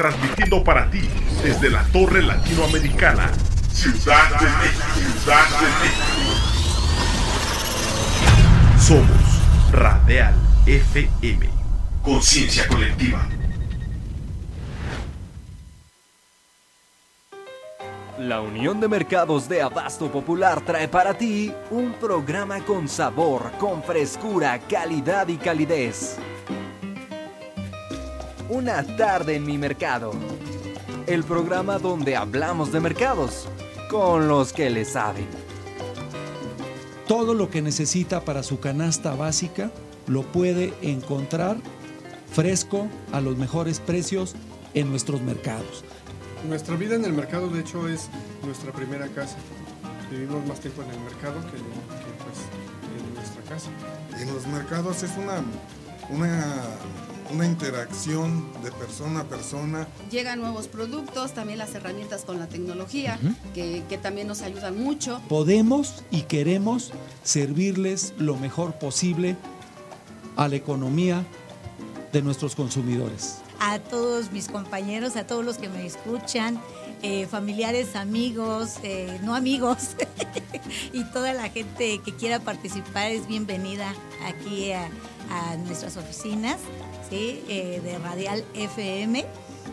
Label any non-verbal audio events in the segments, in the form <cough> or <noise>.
transmitiendo para ti desde la Torre Latinoamericana, Ciudad de México. Ciudad de México. Somos Radial FM. Conciencia colectiva. La Unión de Mercados de Abasto Popular trae para ti un programa con sabor, con frescura, calidad y calidez. Una tarde en mi mercado. El programa donde hablamos de mercados con los que le saben. Todo lo que necesita para su canasta básica lo puede encontrar fresco a los mejores precios en nuestros mercados. Nuestra vida en el mercado, de hecho, es nuestra primera casa. Vivimos más tiempo en el mercado que, que, pues, en nuestra casa. En los mercados es una, una, una interacción de persona a persona. Llegan nuevos productos, también las herramientas con la tecnología, que, que también nos ayudan mucho. Podemos y queremos servirles lo mejor posible a la economía de nuestros consumidores. a todos mis compañeros, a todos los que me escuchan, eh, familiares, amigos, eh, no amigos, <laughs> y toda la gente que quiera participar es bienvenida aquí a, a nuestras oficinas Eh, de Radial FM.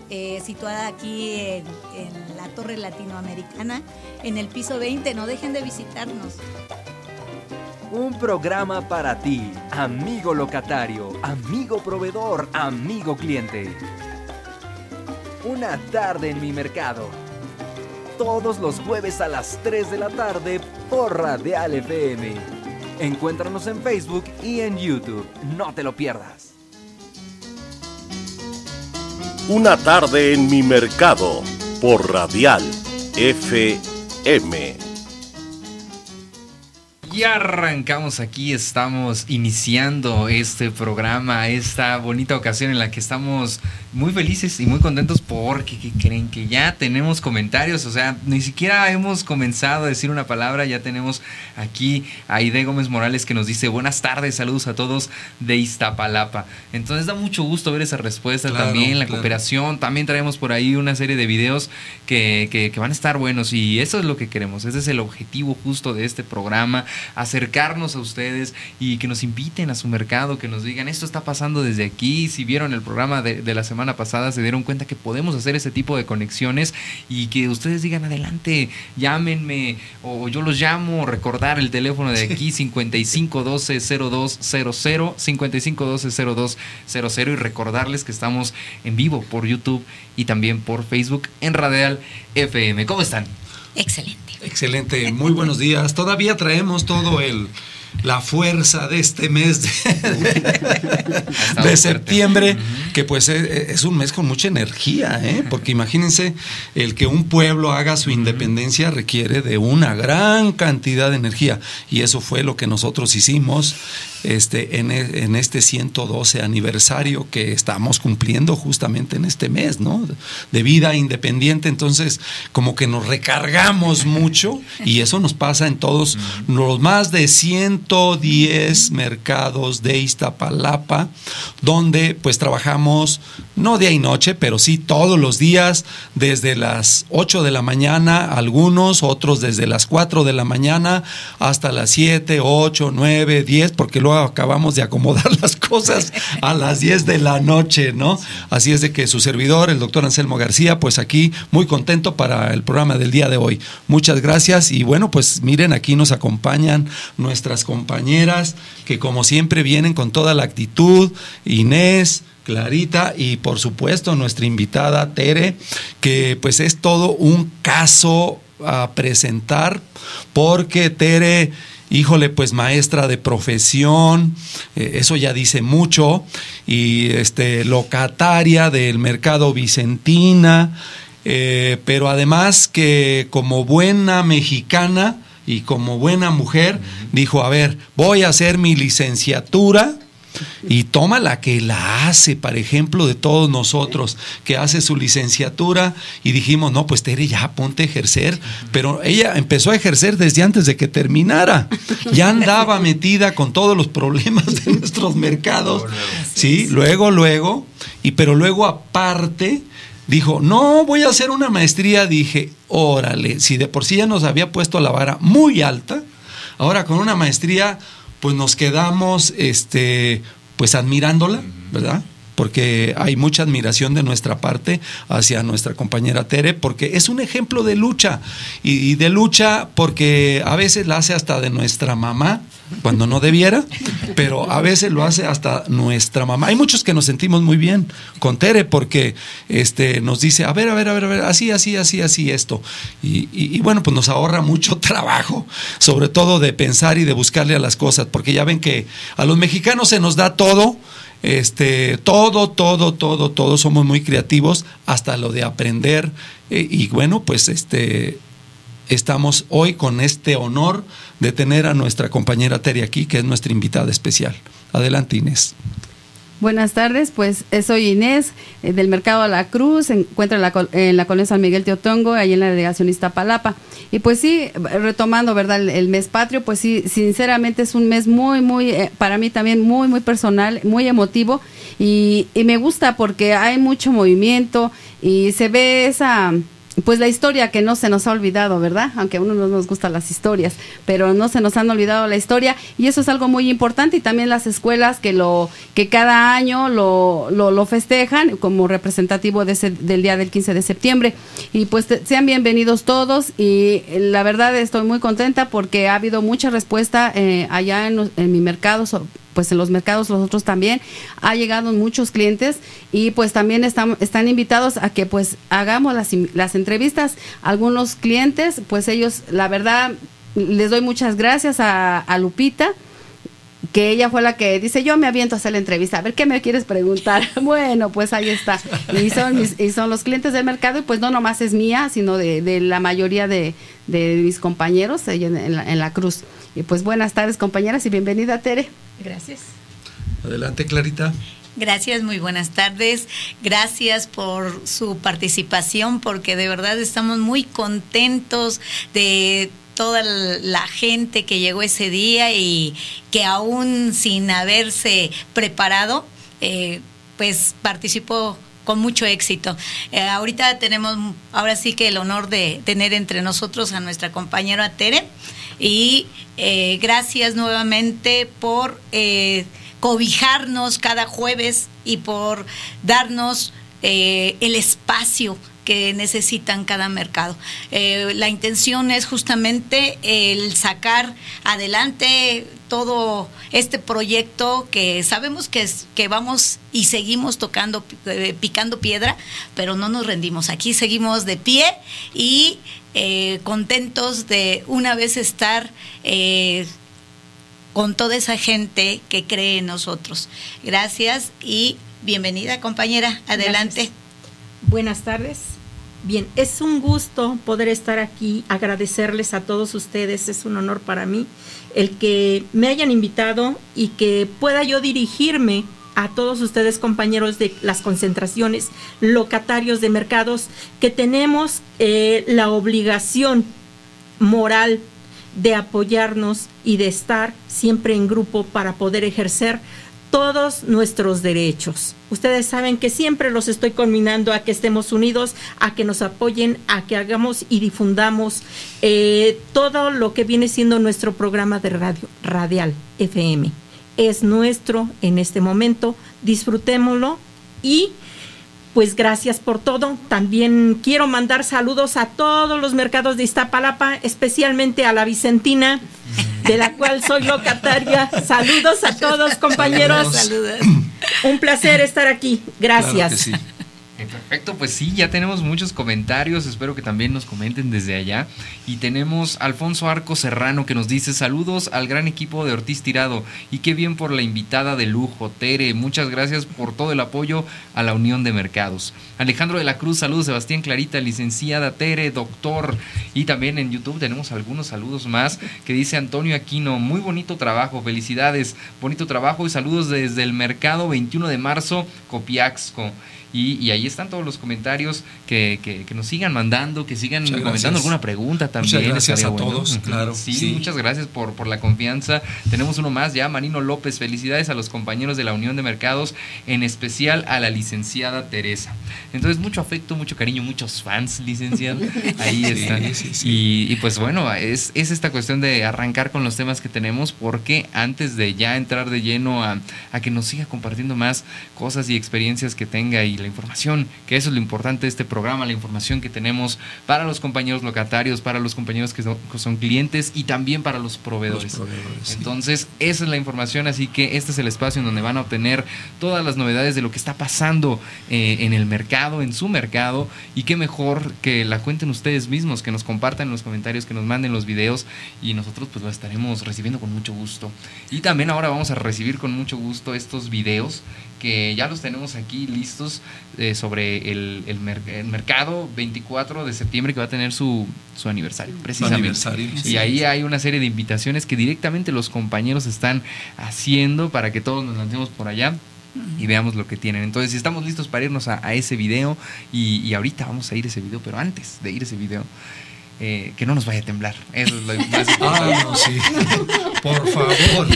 eh, situada aquí en, en la Torre Latinoamericana, en el piso 20. No dejen de visitarnos. Un programa para ti, amigo locatario, amigo proveedor, amigo cliente. Una tarde en mi mercado. Todos los jueves a las 3 de la tarde por Radial FM. Encuéntranos en Facebook y en YouTube. No te lo pierdas. Una tarde en mi mercado por Radial FM. Y arrancamos aquí, estamos iniciando este programa, esta bonita ocasión en la que estamos muy felices y muy contentos porque ¿qué creen que ya tenemos comentarios, o sea, ni siquiera hemos comenzado a decir una palabra, ya tenemos aquí a Aide Gómez Morales que nos dice buenas tardes, saludos a todos de Iztapalapa. Entonces da mucho gusto ver esa respuesta Claro, también, la claro. cooperación, también traemos por ahí una serie de videos que, que- que van a estar buenos y eso es lo que queremos, ese es el objetivo justo de este programa, acercarnos a ustedes y que nos inviten a su mercado, que nos digan esto está pasando desde aquí, si vieron el programa de, de la semana pasada se dieron cuenta que podemos hacer ese tipo de conexiones y que ustedes digan adelante, llámenme o yo los llamo, recordar el teléfono de aquí 5512 0200 5512 0200 y recordarles que estamos en vivo por YouTube y también por Facebook en Radial FM. ¿Cómo están? Excelente. Excelente, muy buenos días. Todavía traemos todo el la fuerza de este mes de, de septiembre, que pues es, es un mes con mucha energía, ¿eh? porque imagínense, el que un pueblo haga su independencia requiere de una gran cantidad de energía, y eso fue lo que nosotros hicimos este, en, en este 112 aniversario que estamos cumpliendo justamente en este mes, ¿no? De vida independiente, entonces como que nos recargamos mucho y eso nos pasa en todos los más de 110 mercados de Iztapalapa, donde pues trabajamos no día y noche, pero sí todos los días, desde las 8 de la mañana, algunos, otros desde las 4 de la mañana hasta las 7, 8, 9, 10, porque luego acabamos de acomodar las cosas a las 10 de la noche, ¿no? Así es de que su servidor, el doctor Anselmo García, pues aquí muy contento para el programa del día de hoy. Muchas gracias y bueno, pues miren, aquí nos acompañan nuestras compañeras que como siempre vienen con toda la actitud, Inés, Clarita y por supuesto nuestra invitada Tere, que pues es todo un caso a presentar porque Tere, híjole, pues maestra de profesión, eh, eso ya dice mucho, y este locataria del mercado Vicentina, eh, pero además que como buena mexicana y como buena mujer, dijo, a ver, voy a hacer mi licenciatura y toma la que la hace, por ejemplo, de todos nosotros, que hace su licenciatura y dijimos, no, pues Tere, ya ponte a ejercer, pero ella empezó a ejercer desde antes de que terminara, ya andaba metida con todos los problemas de nuestros mercados, sí, luego, luego, y pero luego aparte dijo, no, voy a hacer una maestría, dije, órale, si de por sí ya nos había puesto la vara muy alta, ahora con una maestría, pues nos quedamos, este, pues admirándola, ¿verdad? porque hay mucha admiración de nuestra parte hacia nuestra compañera Tere, porque es un ejemplo de lucha, y, de lucha porque a veces la hace hasta de nuestra mamá, cuando no debiera, pero a veces lo hace hasta nuestra mamá. Hay muchos que nos sentimos muy bien con Tere porque este, nos dice, a ver, a ver, a ver, a ver, así, así, así, así, esto. Y, bueno, pues nos ahorra mucho <laughs> trabajo, sobre todo de pensar y de buscarle a las cosas, porque ya ven que a los mexicanos se nos da todo, este, todo, todo, todo, todo, somos muy creativos, hasta lo de aprender. Eh, y bueno, pues este, estamos hoy con este honor de tener a nuestra compañera Terry aquí, que es nuestra invitada especial. Adelante, Inés. Buenas tardes, pues eh, soy Inés eh, del Mercado a la Cruz, se encuentra en la, en colonia San Miguel Teotongo, ahí en la delegación Iztapalapa. Y pues sí, retomando, ¿verdad? El, mes patrio, pues sí, sinceramente es un mes muy, muy, eh, para mí también muy, muy personal, muy emotivo y, y me gusta porque hay mucho movimiento y se ve esa pues la historia que no se nos ha olvidado, ¿verdad? Aunque a uno no nos gustan las historias, pero no se nos han olvidado la historia y eso es algo muy importante y también las escuelas que lo que cada año lo, lo, festejan como representativo de ese, del día del 15 de septiembre y pues sean bienvenidos todos y la verdad estoy muy contenta porque ha habido mucha respuesta eh, allá en, en mi mercado pues en los mercados nosotros también ha llegado muchos clientes y pues también están, están invitados a que pues hagamos las, las entrevistas. Algunos clientes, pues ellos, la verdad, les doy muchas gracias a, Lupita que ella fue la que dice, yo me aviento a hacer la entrevista, a ver qué me quieres preguntar. <laughs> bueno, pues ahí está. Y son, y son los clientes del mercado y pues no nomás es mía, sino de, la mayoría de, mis compañeros en, en la cruz. Y pues buenas tardes compañeras y bienvenida Tere. Gracias. Adelante Clarita. Gracias, muy buenas tardes. Gracias por su participación porque de verdad estamos muy contentos de toda la gente que llegó ese día y que aún sin haberse preparado, eh, pues participó con mucho éxito. Eh, ahorita tenemos, ahora sí que el honor de tener entre nosotros a nuestra compañera Tere y eh, gracias nuevamente por eh, cobijarnos cada jueves y por darnos eh, el espacio que necesitan cada mercado. la intención es justamente el sacar adelante todo este proyecto que sabemos que, es, que vamos y seguimos tocando, picando piedra, pero no nos rendimos. Aquí seguimos de pie y eh, contentos de una vez estar eh, con toda esa gente que cree en nosotros. Gracias y bienvenida compañera, adelante. Buenas tardes. Bien, es un gusto poder estar aquí, agradecerles a todos ustedes, es un honor para mí el que me hayan invitado y que pueda yo dirigirme a todos ustedes compañeros de las concentraciones, locatarios de mercados, que tenemos eh, la obligación moral de apoyarnos y de estar siempre en grupo para poder ejercer todos nuestros derechos. Ustedes saben que siempre los estoy combinando a que estemos unidos, a que nos apoyen, a que hagamos y difundamos eh, todo lo que viene siendo nuestro programa de radio radial FM es nuestro en este momento, disfrutémoslo y pues gracias por todo. También quiero mandar saludos a todos los mercados de Iztapalapa, especialmente a la Vicentina, de la cual soy locataria. Saludos a todos, compañeros. Saludos. Un placer estar aquí. Gracias. Perfecto, pues sí, ya tenemos muchos comentarios, espero que también nos comenten desde allá. Y tenemos Alfonso Arco Serrano que nos dice saludos al gran equipo de Ortiz Tirado y qué bien por la invitada de lujo, Tere, muchas gracias por todo el apoyo a la Unión de Mercados. Alejandro de la Cruz, saludos Sebastián Clarita, licenciada Tere, doctor. Y también en YouTube tenemos algunos saludos más que dice Antonio Aquino, muy bonito trabajo, felicidades, bonito trabajo y saludos desde el mercado 21 de marzo, Copiaxco. Y, ahí están todos los comentarios que, que, nos sigan mandando, que sigan comentando alguna pregunta también. Muchas gracias a todos, claro. Sí, muchas gracias por, por la confianza. Tenemos uno más ya, Marino López. Felicidades a los compañeros de la Unión de Mercados, en especial a la licenciada Teresa. Entonces, mucho afecto, mucho cariño, muchos fans, licenciada. <laughs> Ahí están. y, y, pues bueno, es, es esta cuestión de arrancar con los temas que tenemos, porque antes de ya entrar de lleno a, a que nos siga compartiendo más cosas y experiencias que tenga y la información, que eso es lo importante de este programa, la información que tenemos para los compañeros locatarios, para los compañeros que son, clientes y también para los proveedores. Entonces, esa es la información, así que este es el espacio en donde van a obtener todas las novedades de lo que está pasando eh, en el mercado, en su mercado, y qué mejor que la cuenten ustedes mismos, que nos compartan en los comentarios, que nos manden los videos y nosotros pues lo estaremos recibiendo con mucho gusto. Y también ahora vamos a recibir con mucho gusto estos videos que ya los tenemos aquí listos eh, sobre el, el, mercado 24 de septiembre que va a tener su, su aniversario, precisamente. y ahí hay una serie de invitaciones que directamente los compañeros están haciendo para que todos nos lancemos por allá y veamos lo que tienen. Entonces, si estamos listos para irnos a, ese video, y, y, ahorita vamos a ir a ese video, pero antes de ir a ese video, eh, que no nos vaya a temblar. Eso es lo más <laughs> Ah, no, sí. Por favor.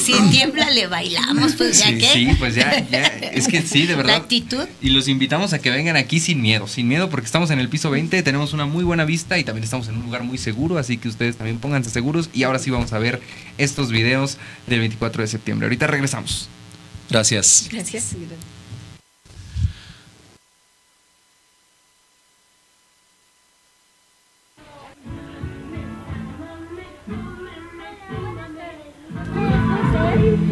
Si tiembla, le bailamos, pues ya que. Sí, pues ya, ya. Es que sí, de verdad. La actitud. Y los invitamos a que vengan aquí sin miedo, sin miedo, porque estamos en el piso 20, tenemos una muy buena vista y también estamos en un lugar muy seguro, así que ustedes también pónganse seguros. Y ahora sí vamos a ver estos videos del 24 de septiembre. Ahorita regresamos. Gracias. Gracias.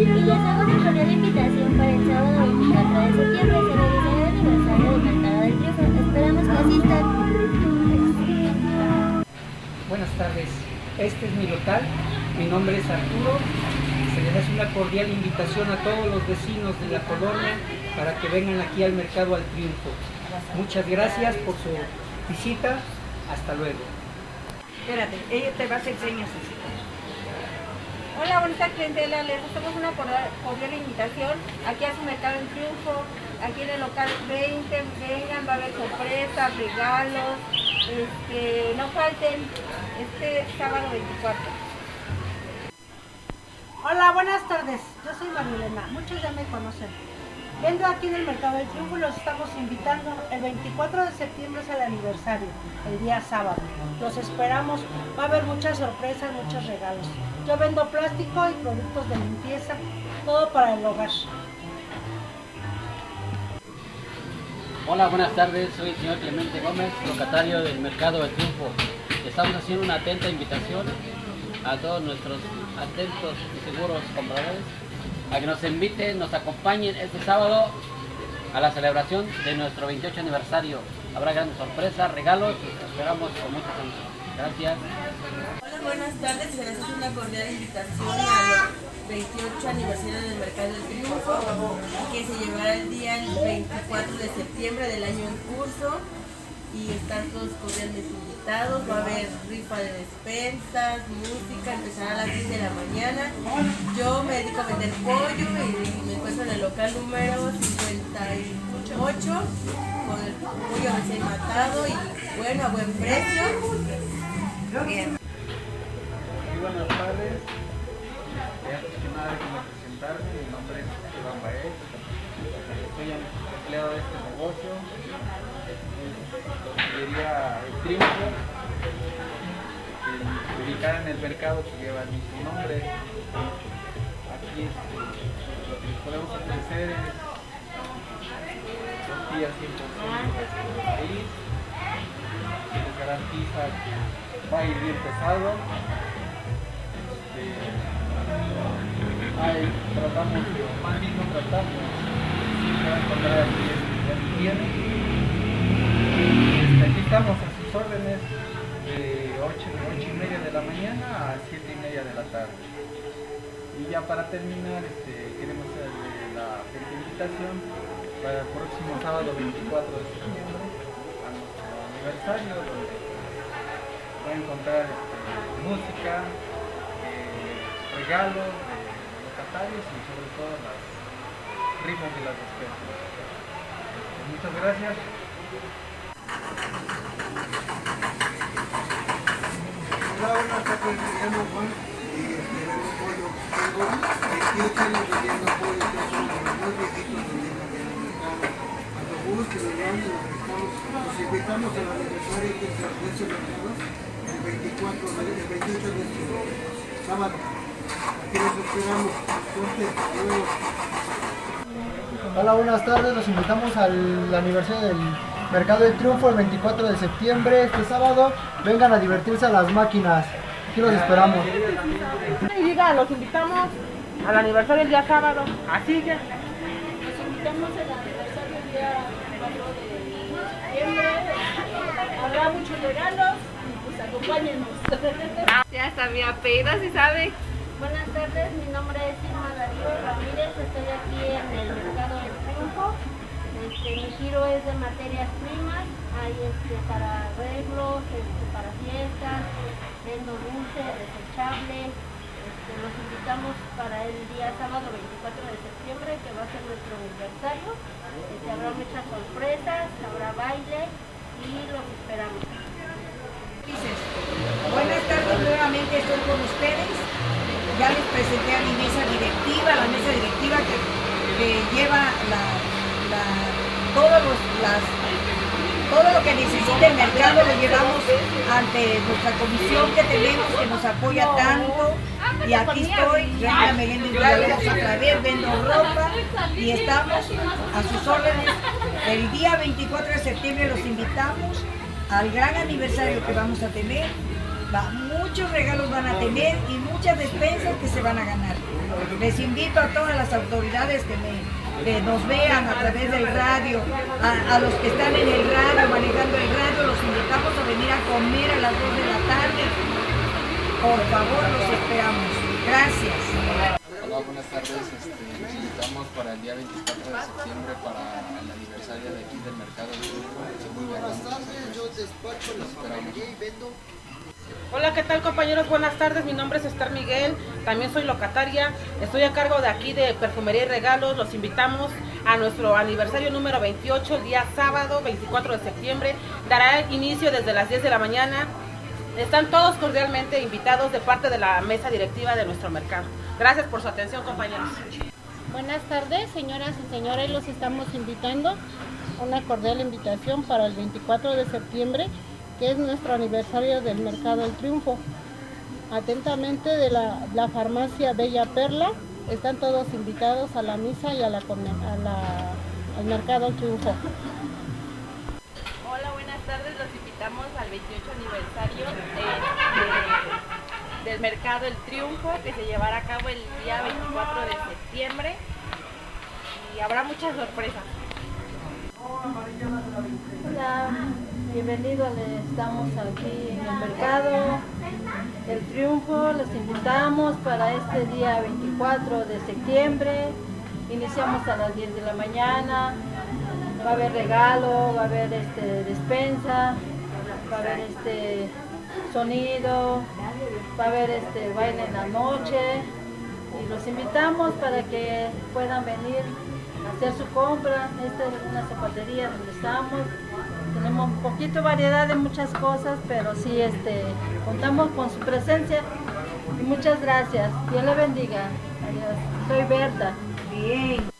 Y les hago una cordial invitación para el sábado 24 de septiembre. Se realizará el aniversario del Mercado del Triunfo. Esperamos que asistan. Buenas tardes. Este es mi local. Mi nombre es Arturo. Se les hace una cordial invitación a todos los vecinos de la colonia para que vengan aquí al Mercado al Triunfo. Muchas gracias por su visita. Hasta luego. Espérate, ella te va a hacer señas Hola, bonita clientela, les hacemos una cordial invitación aquí a su mercado en Triunfo, aquí en el local 20, vengan, va a haber sorpresas, regalos, este, no falten este sábado 24. Hola, buenas tardes, yo soy Marilena, muchos ya me conocen. Vendo aquí en el Mercado del Triunfo los estamos invitando. El 24 de septiembre es el aniversario, el día sábado. Los esperamos. Va a haber muchas sorpresas, muchos regalos. Yo vendo plástico y productos de limpieza, todo para el hogar. Hola, buenas tardes. Soy el señor Clemente Gómez, locatario del Mercado del Triunfo. Estamos haciendo una atenta invitación a todos nuestros atentos y seguros compradores a que nos inviten, nos acompañen este sábado a la celebración de nuestro 28 aniversario. Habrá grandes sorpresas, regalos y esperamos con mucha atención. Gracias. Buenas tardes. Se les hace una cordial invitación al 28 aniversario del Mercado del Triunfo, que se llevará el día el 24 de septiembre del año en curso y están todos cordialmente invitados, va a haber rifa de despensas, música, empezará a las 10 de la mañana. Yo me dedico a vender pollo y me encuentro en el local número 58 con el pollo recién matado y bueno, a buen precio. Bien. Buenas tardes. Antes que nada, quiero presentarme. Mi nombre es Iván Baez. Soy empleado de este negocio diría el triunfo, ubicada en el mercado que lleva el mismo nombre. Aquí este, lo que podemos ofrecer es tortillas 100% de maíz, se les garantiza que va a ir bien pesado. Este, ahí tratamos, más bien no tratamos, se va a encontrar aquí este, tiene aquí estamos a sus órdenes de 8, 8 y media de la mañana a 7 y media de la tarde. Y ya para terminar, este, queremos hacerle la invitación para el próximo sábado 24 de septiembre a nuestro aniversario, donde va a encontrar este, música, regalos de locatarios y sobre todo las rifas de las despensas. Muchas gracias. Hola, buenas tardes, me llamo Juan y vendo pollo. Tengo 28 años vendiendo pollo, que son los más viejitos vendiendo aquí en el mercado. Cuando guste, los grandes, los pescados, los invitamos al aniversario que es de el 24, de- el 28 de sábado. Hola, buenas tardes. Los invitamos al aniversario del Mercado del Triunfo el 24 de septiembre, este sábado. Vengan a divertirse a las máquinas. Aquí los esperamos. Y diga, los invitamos al aniversario el día sábado. Así que. Los invitamos al aniversario el día 4 de septiembre. Habrá muchos regalos y pues acompáñenos. Ya está mi apellido, si sabe. Buenas tardes, mi nombre es Irma Darío Ramírez, estoy aquí en el Mercado del Triunfo. Este, mi giro es de materias primas, hay este, para arreglos, este, para fiestas, vendo dulce, desechable. Este, los invitamos para el día sábado 24 de septiembre, que va a ser nuestro aniversario. Este, habrá muchas sorpresas, habrá baile y los esperamos. Buenas tardes, nuevamente estoy con ustedes. Ya les presenté a mi mesa directiva, la mesa directiva que, lleva todos los, todo lo que necesita el mercado lo llevamos ante nuestra comisión que tenemos que nos apoya tanto. Y aquí estoy, Reina Meléndez Villalobos otra vez, vendo ropa y estamos a sus órdenes. El día 24 de septiembre los invitamos al gran aniversario que vamos a tener. Muchos regalos van a tener y muchas despensas que se van a ganar. Les invito a todas las autoridades que, me, que nos vean a través del radio, a, los que están en el radio, manejando el radio, los invitamos a venir a comer a las 2 de la tarde. Por favor, los esperamos. Gracias. Hola, buenas tardes. Este, los invitamos para el día 24 de septiembre para el aniversario de aquí del Mercado Triunfo. Buenas tardes, yo despacho la y vendo. Hola, ¿qué tal compañeros? Buenas tardes, mi nombre es Esther Miguel, también soy locataria, estoy a cargo de aquí de Perfumería y Regalos, los invitamos a nuestro aniversario número 28, el día sábado 24 de septiembre, dará inicio desde las 10 de la mañana, están todos cordialmente invitados de parte de la mesa directiva de nuestro mercado. Gracias por su atención compañeros. Buenas tardes, señoras y señores, los estamos invitando. Una cordial invitación para el 24 de septiembre, que es nuestro aniversario del Mercado del Triunfo. Atentamente de la, la farmacia Bella Perla, están todos invitados a la misa y a la, a la- al Mercado del Triunfo. Hola, buenas tardes. Los invitamos al 28 aniversario de- del Mercado El Triunfo que se llevará a cabo el día 24 de septiembre y habrá muchas sorpresas. Hola, bienvenidos, estamos aquí en el mercado El Triunfo, los invitamos para este día 24 de septiembre, iniciamos a las 10 de la mañana, va a haber regalo, va a haber este, despensa, va a haber este sonido, va a haber este baile en la noche y los invitamos para que puedan venir a hacer su compra. Esta es una zapatería donde estamos. Tenemos un poquito variedad de muchas cosas, pero sí este, contamos con su presencia. Y muchas gracias. Dios le bendiga. Adiós. Soy Berta. Bien.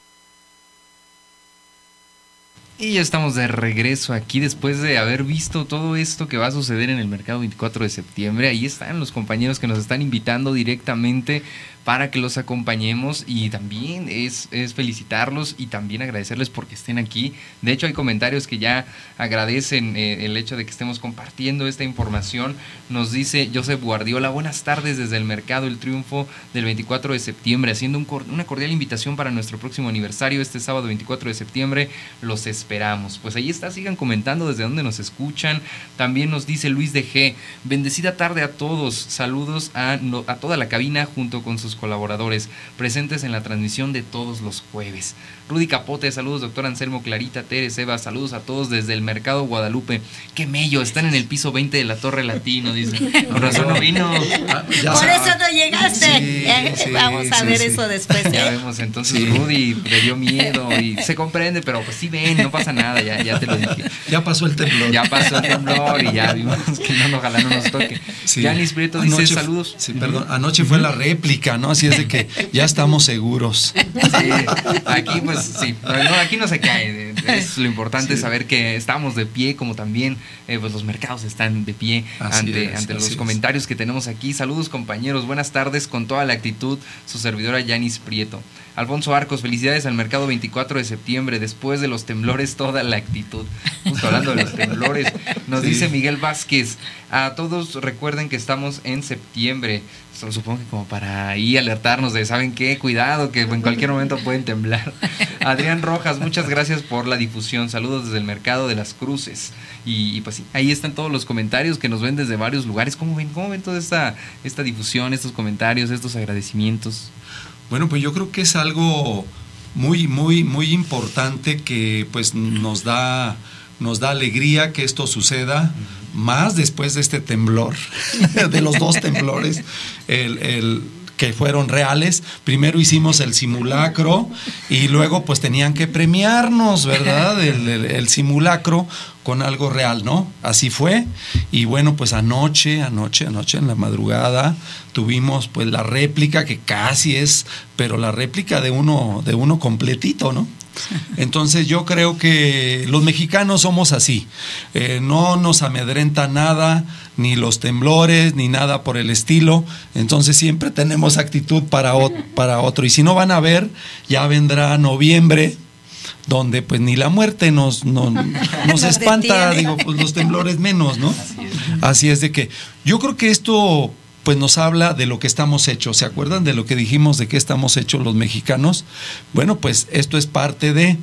Y ya estamos de regreso aquí después de haber visto todo esto que va a suceder en el mercado 24 de septiembre. Ahí están los compañeros que nos están invitando directamente para que los acompañemos y también es, es felicitarlos y también agradecerles porque estén aquí. De hecho hay comentarios que ya agradecen eh, el hecho de que estemos compartiendo esta información. Nos dice Joseph Guardiola, buenas tardes desde el Mercado El Triunfo del 24 de septiembre, haciendo una cordial invitación para nuestro próximo aniversario este sábado 24 de septiembre. Los esperamos. Pues ahí está, sigan comentando desde donde nos escuchan. También nos dice Luis de G. Bendecida tarde a todos. Saludos a toda la cabina junto con sus colaboradores presentes en la transmisión de todos los jueves. Rudy Capote, saludos doctor Anselmo, Clarita, Teres, Eva, saludos a todos desde el Mercado Guadalupe. Qué mello, están en el piso 20 de la Torre Latino, dice. Por <laughs> razón no vino. Ah, Por eso no llegaste. Vamos a ver eso después. Ya ¿eh? vemos, entonces Rudy le dio miedo y se comprende, pero pues sí ven, no pasa nada, ya, ya te lo dije. Ya pasó el temblor. Ya pasó el temblor y ya vimos que no, ojalá no nos toque. Janis Prieto dice saludos. Sí, perdón, anoche fue la réplica, ¿no? Así es de que ya estamos seguros. Sí, aquí pues sí, no, aquí no se cae. Es lo importante saber que estamos de pie, como también eh, pues los mercados están de pie ante, ante los comentarios que tenemos aquí. Saludos compañeros, buenas tardes con toda la actitud, su servidora Yanis Prieto. Alfonso Arcos, felicidades al mercado 24 de septiembre, después de los temblores, toda la actitud. Justo hablando de los <laughs> temblores, nos dice Miguel Vázquez, a todos recuerden que estamos en septiembre, supongo que como para ahí alertarnos de, ¿saben qué? Cuidado, que en cualquier momento pueden temblar. <laughs> Adrián Rojas, muchas gracias por la difusión, saludos desde el mercado de las cruces. Y, pues sí, ahí están todos los comentarios que nos ven desde varios lugares. ¿Cómo ven? ¿Cómo ven toda esta, esta difusión, estos comentarios, estos agradecimientos? Bueno, pues yo creo que es algo muy, muy, muy importante que pues nos da, nos da alegría que esto suceda, más después de este temblor, <laughs> de los dos temblores, el que fueron reales. Primero hicimos el simulacro y luego pues tenían que premiarnos, ¿verdad? El, simulacro con algo real, ¿no? Así fue. Y bueno, pues anoche, anoche, anoche en la madrugada tuvimos pues la réplica que casi es, pero la réplica de uno, de uno completito, ¿no? Entonces yo creo que los mexicanos somos así. Eh, no nos amedrenta nada, ni los temblores, ni nada por el estilo. Entonces siempre tenemos actitud para, para otro. Y si no van a ver, ya vendrá noviembre, donde pues ni la muerte nos, <laughs> nos, nos espanta, digo, pues los temblores menos, ¿no? Así es de que yo creo que esto pues nos habla de lo que estamos hechos. ¿Se acuerdan de lo que dijimos de qué estamos hechos los mexicanos? Bueno, pues esto es parte de...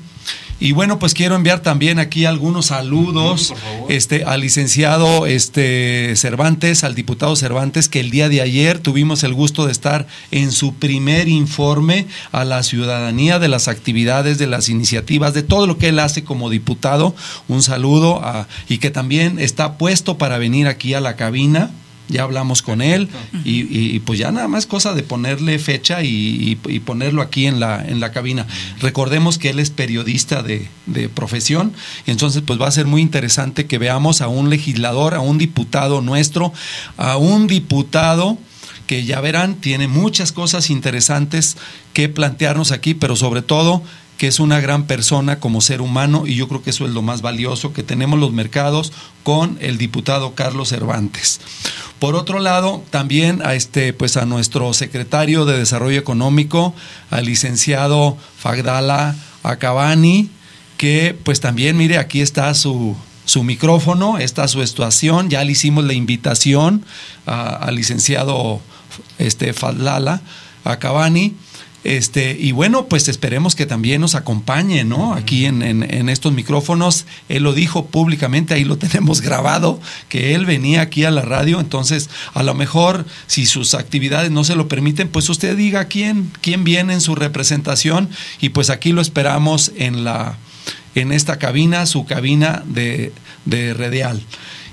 Y bueno, pues quiero enviar también aquí algunos saludos este, al licenciado este, Cervantes, al diputado Cervantes, que el día de ayer tuvimos el gusto de estar en su primer informe a la ciudadanía de las actividades, de las iniciativas, de todo lo que él hace como diputado. Un saludo a, y que también está puesto para venir aquí a la cabina ya hablamos con él y, pues ya nada más cosa de ponerle fecha y, ponerlo aquí en la, en la cabina. Recordemos que él es periodista de, de, profesión entonces pues va a ser muy interesante que veamos a un legislador, a un diputado nuestro, a un diputado que ya verán tiene muchas cosas interesantes que plantearnos aquí, pero sobre todo que es una gran persona como ser humano y yo creo que eso es lo más valioso que tenemos los mercados con el diputado Carlos Cervantes. Por otro lado, también a este pues a nuestro secretario de Desarrollo Económico, al licenciado Fagdala Acabani, que pues también mire, aquí está su su micrófono, está su estación, ya le hicimos la invitación al licenciado este Fagdala Acabani este, y bueno, pues esperemos que también nos acompañe, ¿no? Aquí en, en, estos micrófonos. Él lo dijo públicamente, ahí lo <laughs> tenemos grabado, que él venía aquí a la radio. Entonces, a lo mejor, si sus actividades no se lo permiten, pues usted diga quién, quién viene en su representación. Y pues aquí lo esperamos en la en esta cabina, su cabina de, de Redial.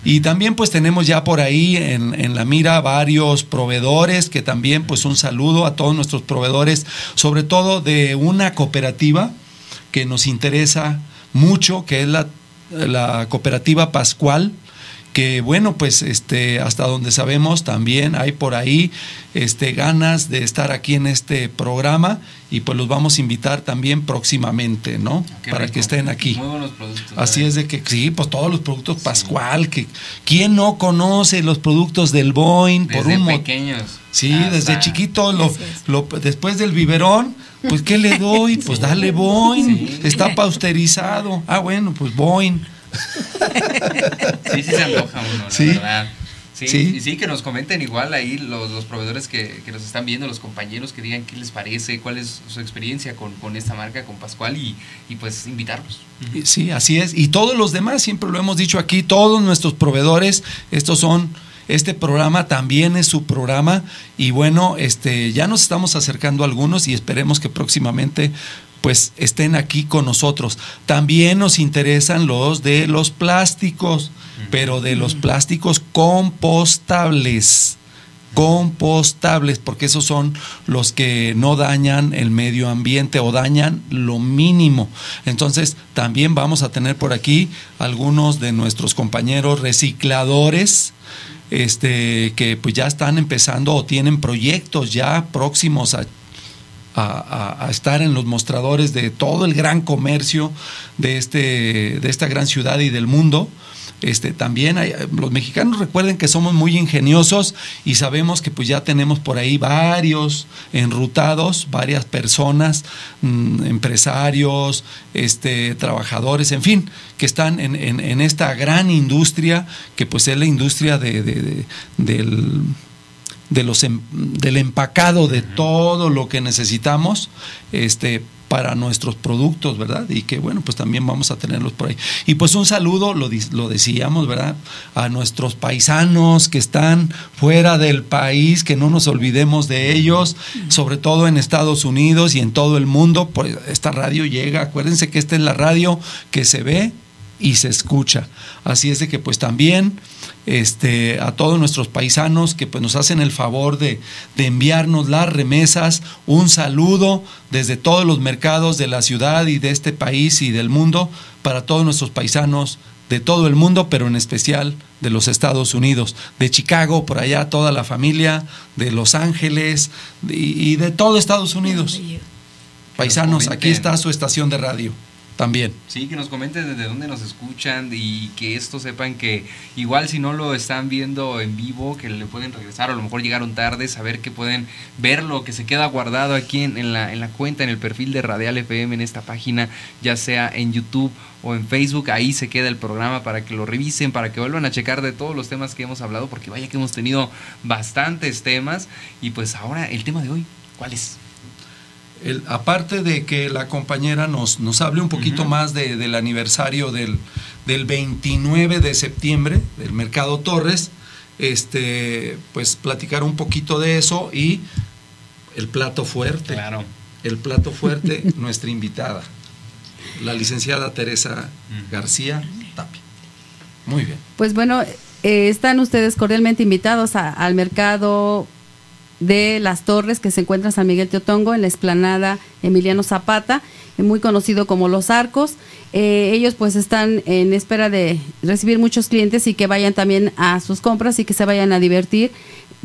Y también pues tenemos ya por ahí en, la mira varios proveedores, que también pues un saludo a todos nuestros proveedores, sobre todo de una cooperativa que nos interesa mucho, que es la, la cooperativa Pascual, que bueno, pues este, hasta donde sabemos también hay por ahí este, ganas de estar aquí en este programa y pues los vamos a invitar también próximamente, ¿no? Para que estén aquí. Muy buenos productos. Así es de que sí, pues todos los productos Pascual, que quién no conoce los productos del Boeing por un pequeños. Sí, desde chiquito lo, después del biberón, pues ¿qué le doy? <laughs> Pues dale Boeing, está pausterizado. Ah, bueno, pues Boeing. <laughs> Sí, sí se antoja uno, la verdad. Sí, sí, sí, que nos comenten igual ahí los, los proveedores que, que, nos están viendo, los compañeros, que digan qué les parece, cuál es su experiencia con, con esta marca, con Pascual y, y, pues invitarlos. Sí, así es. Y todos los demás, siempre lo hemos dicho aquí, todos nuestros proveedores, estos son este programa también es su programa y bueno, este ya nos estamos acercando a algunos y esperemos que próximamente pues estén aquí con nosotros. También nos interesan los de los plásticos, pero de los plásticos compostables compostables, porque esos son los que no dañan el medio ambiente o dañan lo mínimo. Entonces, también vamos a tener por aquí algunos de nuestros compañeros recicladores este, que pues ya están empezando o tienen proyectos ya próximos a, a, estar en los mostradores de todo el gran comercio de, este, de esta gran ciudad y del mundo. Este, también hay, los mexicanos recuerden que somos muy ingeniosos y sabemos que pues ya tenemos por ahí varios enrutados, varias personas, mm, empresarios, este, trabajadores, en fin, que están en, esta gran industria que pues es la industria de, de, del de los em, del empacado de todo lo que necesitamos este para nuestros productos, ¿verdad? Y que bueno, pues también vamos a tenerlos por ahí. Y pues un saludo, lo, lo decíamos, ¿verdad? A nuestros paisanos que están fuera del país, que no nos olvidemos de ellos, sobre todo en Estados Unidos y en todo el mundo. Pues esta radio llega, acuérdense que esta es la radio que se ve y se escucha. Así es de que pues también este, a todos nuestros paisanos que pues, nos hacen el favor de, de, enviarnos las remesas, un saludo desde todos los mercados de la ciudad y de este país y del mundo para todos nuestros paisanos de todo el mundo, pero en especial de los Estados Unidos, de Chicago, por allá toda la familia, de Los Ángeles y, y de todo Estados Unidos. Paisanos, aquí está su estación de radio también. Sí, que nos comenten desde dónde nos escuchan y que esto sepan que igual si no lo están viendo en vivo, que le pueden regresar o a lo mejor llegaron tarde, saber que pueden verlo, que se queda guardado aquí en, la, en la cuenta, en el perfil de Radial FM, en esta página, ya sea en YouTube o en Facebook, ahí se queda el programa para que lo revisen, para que vuelvan a checar de todos los temas que hemos hablado, porque vaya que hemos tenido bastantes temas y pues ahora el tema de hoy, ¿cuál es? Aparte de que la compañera nos, nos hable un poquito más del aniversario del, del 29 de septiembre del Mercado Torres, este, pues platicar un poquito de eso y el plato fuerte. Claro. El plato fuerte, <laughs> nuestra invitada, la licenciada Teresa García Tapia. Muy bien. Pues bueno, eh, están ustedes cordialmente invitados al mercado de las Torres que se encuentra en San Miguel Teotongo, en la explanada Emiliano Zapata, muy conocido como Los Arcos. Eh, ellos pues están en espera de recibir muchos clientes y que vayan también a sus compras y que se vayan a divertir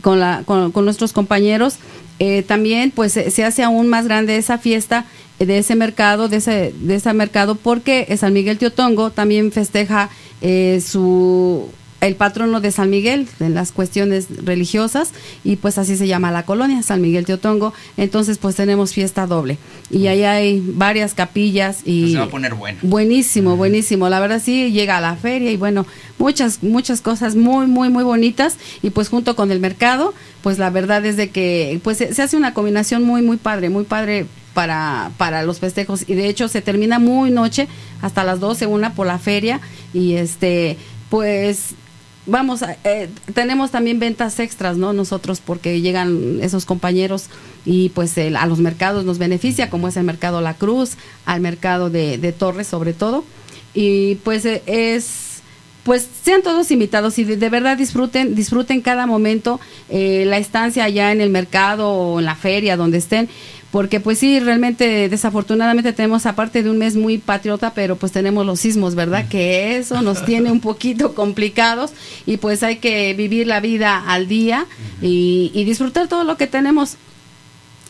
con, la, con, nuestros compañeros. Eh, también pues se hace aún más grande esa fiesta de ese mercado, de ese, de ese mercado, porque San Miguel Teotongo también festeja eh, su el patrono de San Miguel en las cuestiones religiosas y pues así se llama la colonia, San Miguel Teotongo. Entonces pues tenemos fiesta doble y ahí hay varias capillas y se va a poner bueno. Buenísimo, buenísimo. La verdad sí llega a la feria y bueno, muchas muchas cosas muy muy muy bonitas y pues junto con el mercado, pues la verdad es de que pues se, hace una combinación muy muy padre, muy padre para, para los festejos y de hecho se termina muy noche hasta las 12 una por la feria y este pues vamos, eh, tenemos también ventas extras, ¿no? Nosotros porque llegan esos compañeros y pues a los mercados nos beneficia, como es el mercado La Cruz, al mercado de, de Torres sobre todo. Y pues eh, es, pues sean todos invitados y de, verdad disfruten, disfruten cada momento eh, la estancia allá en el mercado o en la feria, donde estén porque pues sí, realmente desafortunadamente tenemos aparte de un mes muy patriota, pero pues tenemos los sismos, ¿verdad? Que eso nos <laughs> tiene un poquito complicados y pues hay que vivir la vida al día y, y disfrutar todo lo que tenemos.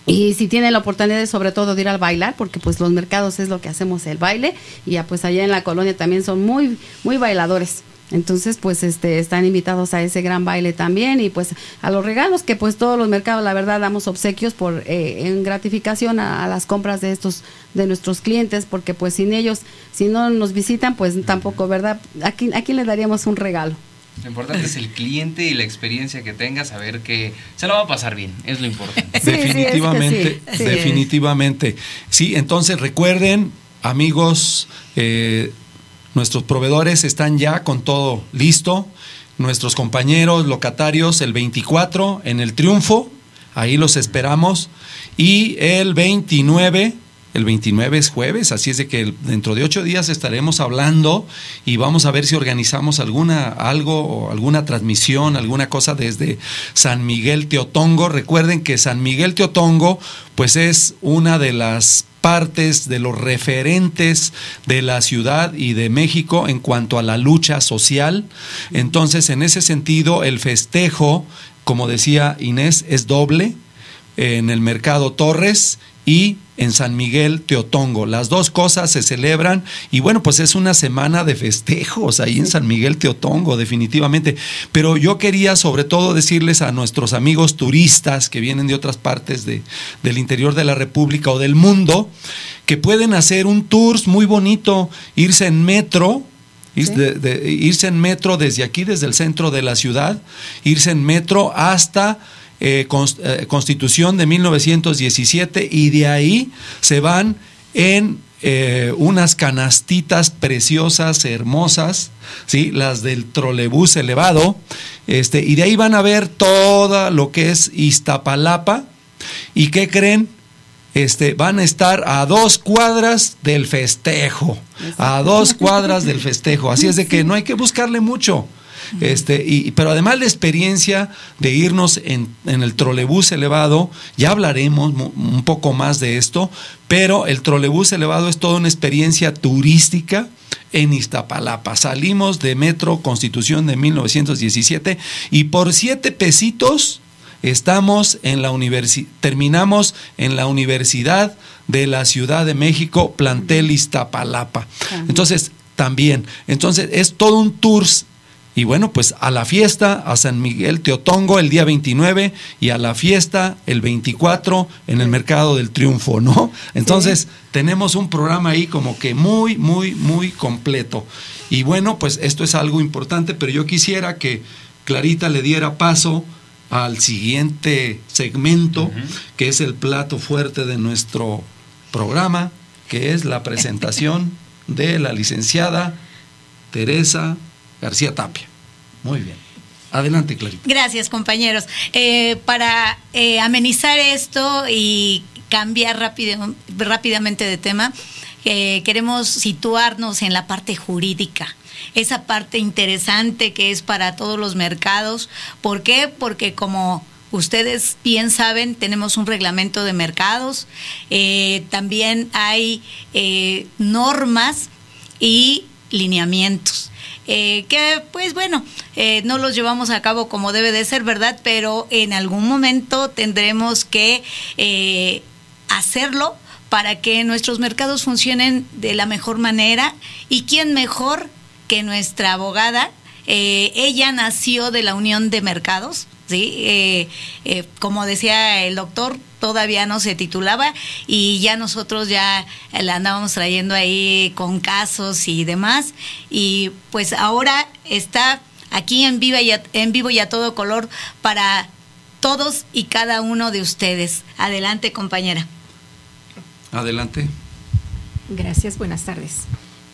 Y si tienen la oportunidad sobre todo de ir al bailar, porque pues los mercados es lo que hacemos el baile, y ya pues allá en la colonia también son muy, muy bailadores. Entonces, pues este están invitados a ese gran baile también y pues a los regalos que pues todos los mercados la verdad damos obsequios por eh, en gratificación a, las compras de estos de nuestros clientes porque pues sin ellos si no nos visitan pues tampoco, ¿verdad? Aquí aquí le daríamos un regalo. Lo importante es el cliente y la experiencia que tenga, saber que se lo va a pasar bien, es lo importante. <laughs> definitivamente, definitivamente. Sí, entonces recuerden, amigos, eh, nuestros proveedores están ya con todo listo. Nuestros compañeros locatarios el 24 en el Triunfo, ahí los esperamos. Y el 29 el 29 es jueves, así es de que dentro de ocho días estaremos hablando y vamos a ver si organizamos alguna algo alguna transmisión, alguna cosa desde San Miguel Teotongo. Recuerden que San Miguel Teotongo, pues es una de las partes de los referentes de la ciudad y de México en cuanto a la lucha social. Entonces, en ese sentido, el festejo, como decía Inés, es doble en el mercado Torres y en San Miguel Teotongo. Las dos cosas se celebran y bueno, pues es una semana de festejos ahí en San Miguel Teotongo, definitivamente. Pero yo quería sobre todo decirles a nuestros amigos turistas que vienen de otras partes de, del interior de la República o del mundo, que pueden hacer un tour muy bonito, irse en metro, irse en metro desde aquí, desde el centro de la ciudad, irse en metro hasta eh, eh, Constitución de 1917 y de ahí se van en eh, unas canastitas preciosas, hermosas, ¿sí? las del trolebús elevado, este, y de ahí van a ver todo lo que es Iztapalapa. ¿Y qué creen? Este, van a estar a dos cuadras del festejo, a dos cuadras del festejo. Así es de que no hay que buscarle mucho. Este, y, pero además la experiencia de irnos en, el trolebús elevado, ya hablaremos un poco más de esto, pero el trolebús elevado es toda una experiencia turística en Iztapalapa. Salimos de Metro Constitución de 1917 y por siete pesitos estamos en la terminamos en la Universidad de la Ciudad de México, plantel Iztapalapa. Entonces, también, entonces es todo un tour y bueno, pues a la fiesta, a San Miguel Teotongo el día 29 y a la fiesta el 24 en el Mercado del Triunfo, ¿no? Entonces tenemos un programa ahí como que muy, muy, muy completo. Y bueno, pues esto es algo importante, pero yo quisiera que Clarita le diera paso al siguiente segmento, que es el plato fuerte de nuestro programa, que es la presentación de la licenciada Teresa García Tapia. Muy bien. Adelante, Clarita. Gracias, compañeros. Eh, para eh, amenizar esto y cambiar rápido, rápidamente de tema, eh, queremos situarnos en la parte jurídica esa parte interesante que es para todos los mercados. ¿Por qué? Porque como ustedes bien saben, tenemos un reglamento de mercados, también hay normas y lineamientos. Eh, que pues bueno, eh, no los llevamos a cabo como debe de ser, ¿verdad? Pero en algún momento tendremos que eh, hacerlo para que nuestros mercados funcionen de la mejor manera. ¿Y quién mejor que nuestra abogada? ella nació de la Unión de Mercados, ¿sí? como decía el doctor, todavía no se titulaba y ya nosotros ya la andábamos trayendo ahí con casos y demás y pues ahora está aquí en vivo y a, en vivo y a todo color para todos y cada uno de ustedes. Adelante, compañera. Adelante. Gracias, buenas tardes.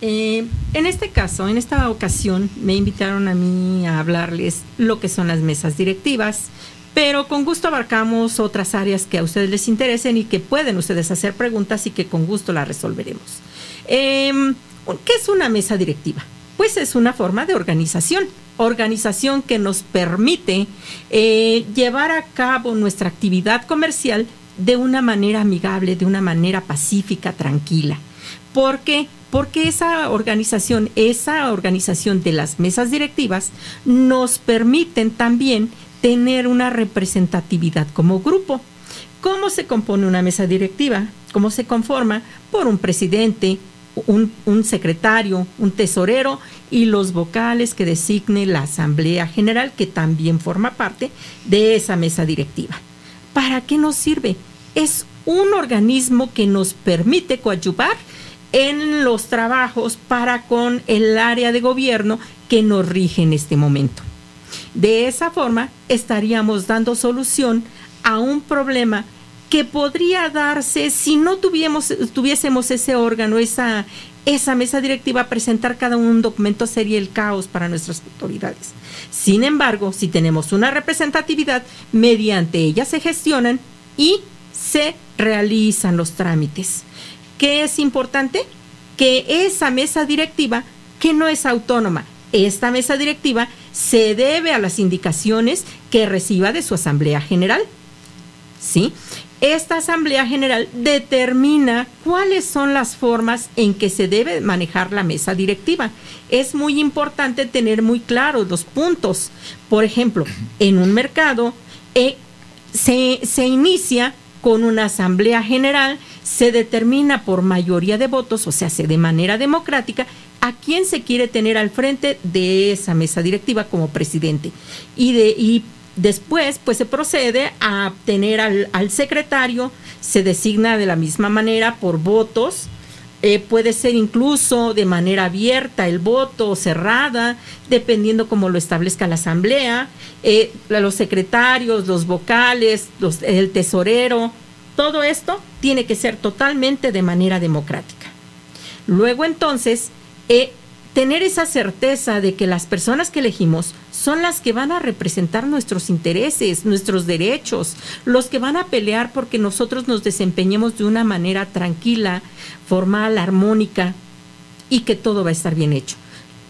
Eh, en este caso, en esta ocasión, me invitaron a mí a hablarles lo que son las mesas directivas, pero con gusto abarcamos otras áreas que a ustedes les interesen y que pueden ustedes hacer preguntas y que con gusto las resolveremos. Em, ¿Qué es una mesa directiva? Pues es una forma de organización, organización que nos permite eh, llevar a cabo nuestra actividad comercial de una manera amigable, de una manera pacífica, tranquila. ¿Por qué? Porque esa organización, esa organización de las mesas directivas nos permiten también tener una representatividad como grupo. ¿Cómo se compone una mesa directiva? ¿Cómo se conforma? Por un presidente, un, secretario, un tesorero y los vocales que designe la Asamblea General, que también forma parte de esa mesa directiva. ¿Para qué nos sirve? Es un organismo que nos permite coadyuvar en los trabajos para con el área de gobierno que nos rige en este momento. De esa forma estaríamos dando solución a un problema que podría darse si no tuviésemos, tuviésemos ese órgano, esa, esa mesa directiva presentar cada un documento sería el caos para nuestras autoridades. Sin embargo, si tenemos una representatividad, mediante ella se gestionan y se realizan los trámites. ¿Qué es importante? Que esa mesa directiva, que no es autónoma, esta mesa directiva se debe a las indicaciones que reciba de su Asamblea General. ¿Sí? Esta Asamblea General determina cuáles son las formas en que se debe manejar la mesa directiva. Es muy importante tener muy claros los puntos. Por ejemplo, en un mercado eh, se, se inicia con una Asamblea General, se determina por mayoría de votos, o sea, se de manera democrática, a quién se quiere tener al frente de esa mesa directiva como presidente. Y, de, y Después, pues se procede a tener al, secretario, se designa de la misma manera por votos, eh, puede ser incluso de manera abierta el voto o cerrada, dependiendo cómo lo establezca la asamblea, eh, los secretarios, los vocales, los, el tesorero, todo esto tiene que ser totalmente de manera democrática. Luego entonces, eh, tener esa certeza de que las personas que elegimos son las que van a representar nuestros intereses, nuestros derechos, los que van a pelear porque nosotros nos desempeñemos de una manera tranquila, formal, armónica y que todo va a estar bien hecho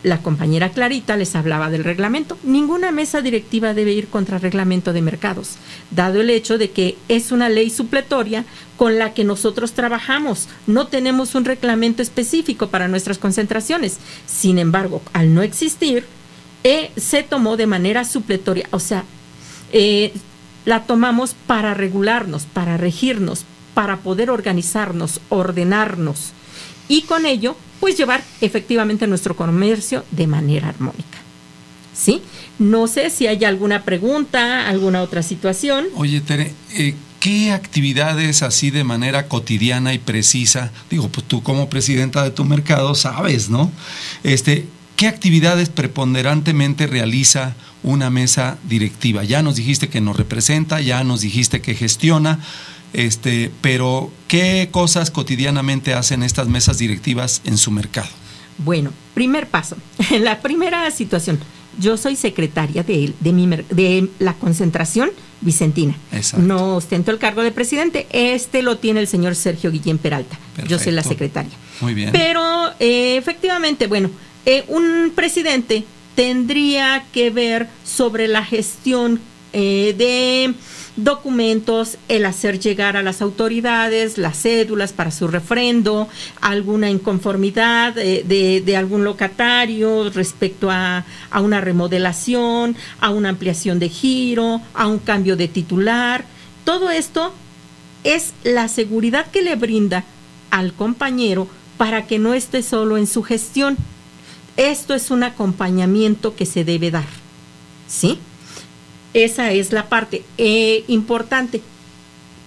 la compañera Clarita les hablaba del reglamento. Ninguna mesa directiva debe ir contra reglamento de mercados, dado el hecho de que es una ley supletoria con la que nosotros trabajamos. No tenemos un reglamento específico para nuestras concentraciones. Sin embargo, al no existir, eh, se tomó de manera supletoria, o sea, eh, la tomamos para regularnos, para regirnos, para poder organizarnos, ordenarnos y con ello pues llevar efectivamente nuestro comercio de manera armónica. ¿Sí? No sé si hay alguna pregunta, alguna otra situación. Oye, Tere, eh, ¿qué actividades así de manera cotidiana y precisa, digo, pues tú como presidenta de tu mercado sabes, ¿no? Este, ¿Qué actividades preponderantemente realiza una mesa directiva? Ya nos dijiste que nos representa, ya nos dijiste que gestiona, este, pero, ¿qué cosas cotidianamente hacen estas mesas directivas en su mercado? Bueno, primer paso. <laughs> la primera situación. Yo soy secretaria de, de, mi, de la concentración Vicentina. No ostento el cargo de presidente. Este lo tiene el señor Sergio Guillén Peralta. Yo soy la secretaria. Muy bien. Pero eh, efectivamente, bueno, eh, un presidente tendría que ver sobre la gestión eh, de documentos, el hacer llegar a las autoridades las cédulas para su refrendo, alguna inconformidad de, algún locatario respecto a, a, una remodelación, a una ampliación de giro, a un cambio de titular. Todo esto es la seguridad que le brinda al compañero para que no esté solo en su gestión. Esto es un acompañamiento que se debe dar. ¿Sí? Esa es la parte eh, importante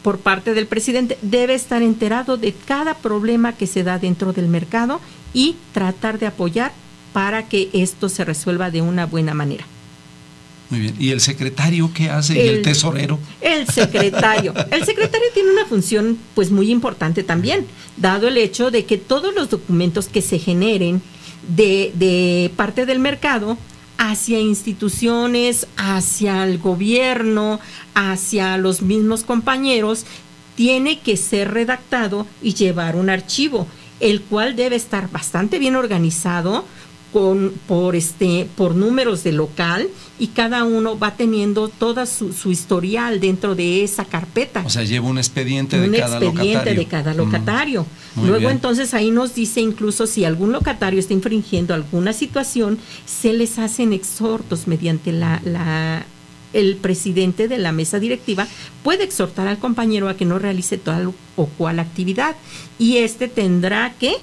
por parte del presidente. Debe estar enterado de cada problema que se da dentro del mercado y tratar de apoyar para que esto se resuelva de una buena manera. Muy bien. ¿Y el secretario qué hace? ¿Y el tesorero? El secretario. El secretario tiene una función pues muy importante también, dado el hecho de que todos los documentos que se generen de, de parte del mercado hacia instituciones, hacia el gobierno, hacia los mismos compañeros, tiene que ser redactado y llevar un archivo, el cual debe estar bastante bien organizado con, por, este, por números de local y cada uno va teniendo toda su, historial dentro de esa carpeta. O sea, lleva un expediente de cada locatario. Un expediente de cada locatario. Luego entonces ahí nos dice incluso si algún locatario está infringiendo alguna situación, se les hacen exhortos mediante la, la el presidente de la mesa directiva puede exhortar al compañero a que no realice tal o cual actividad y este tendrá que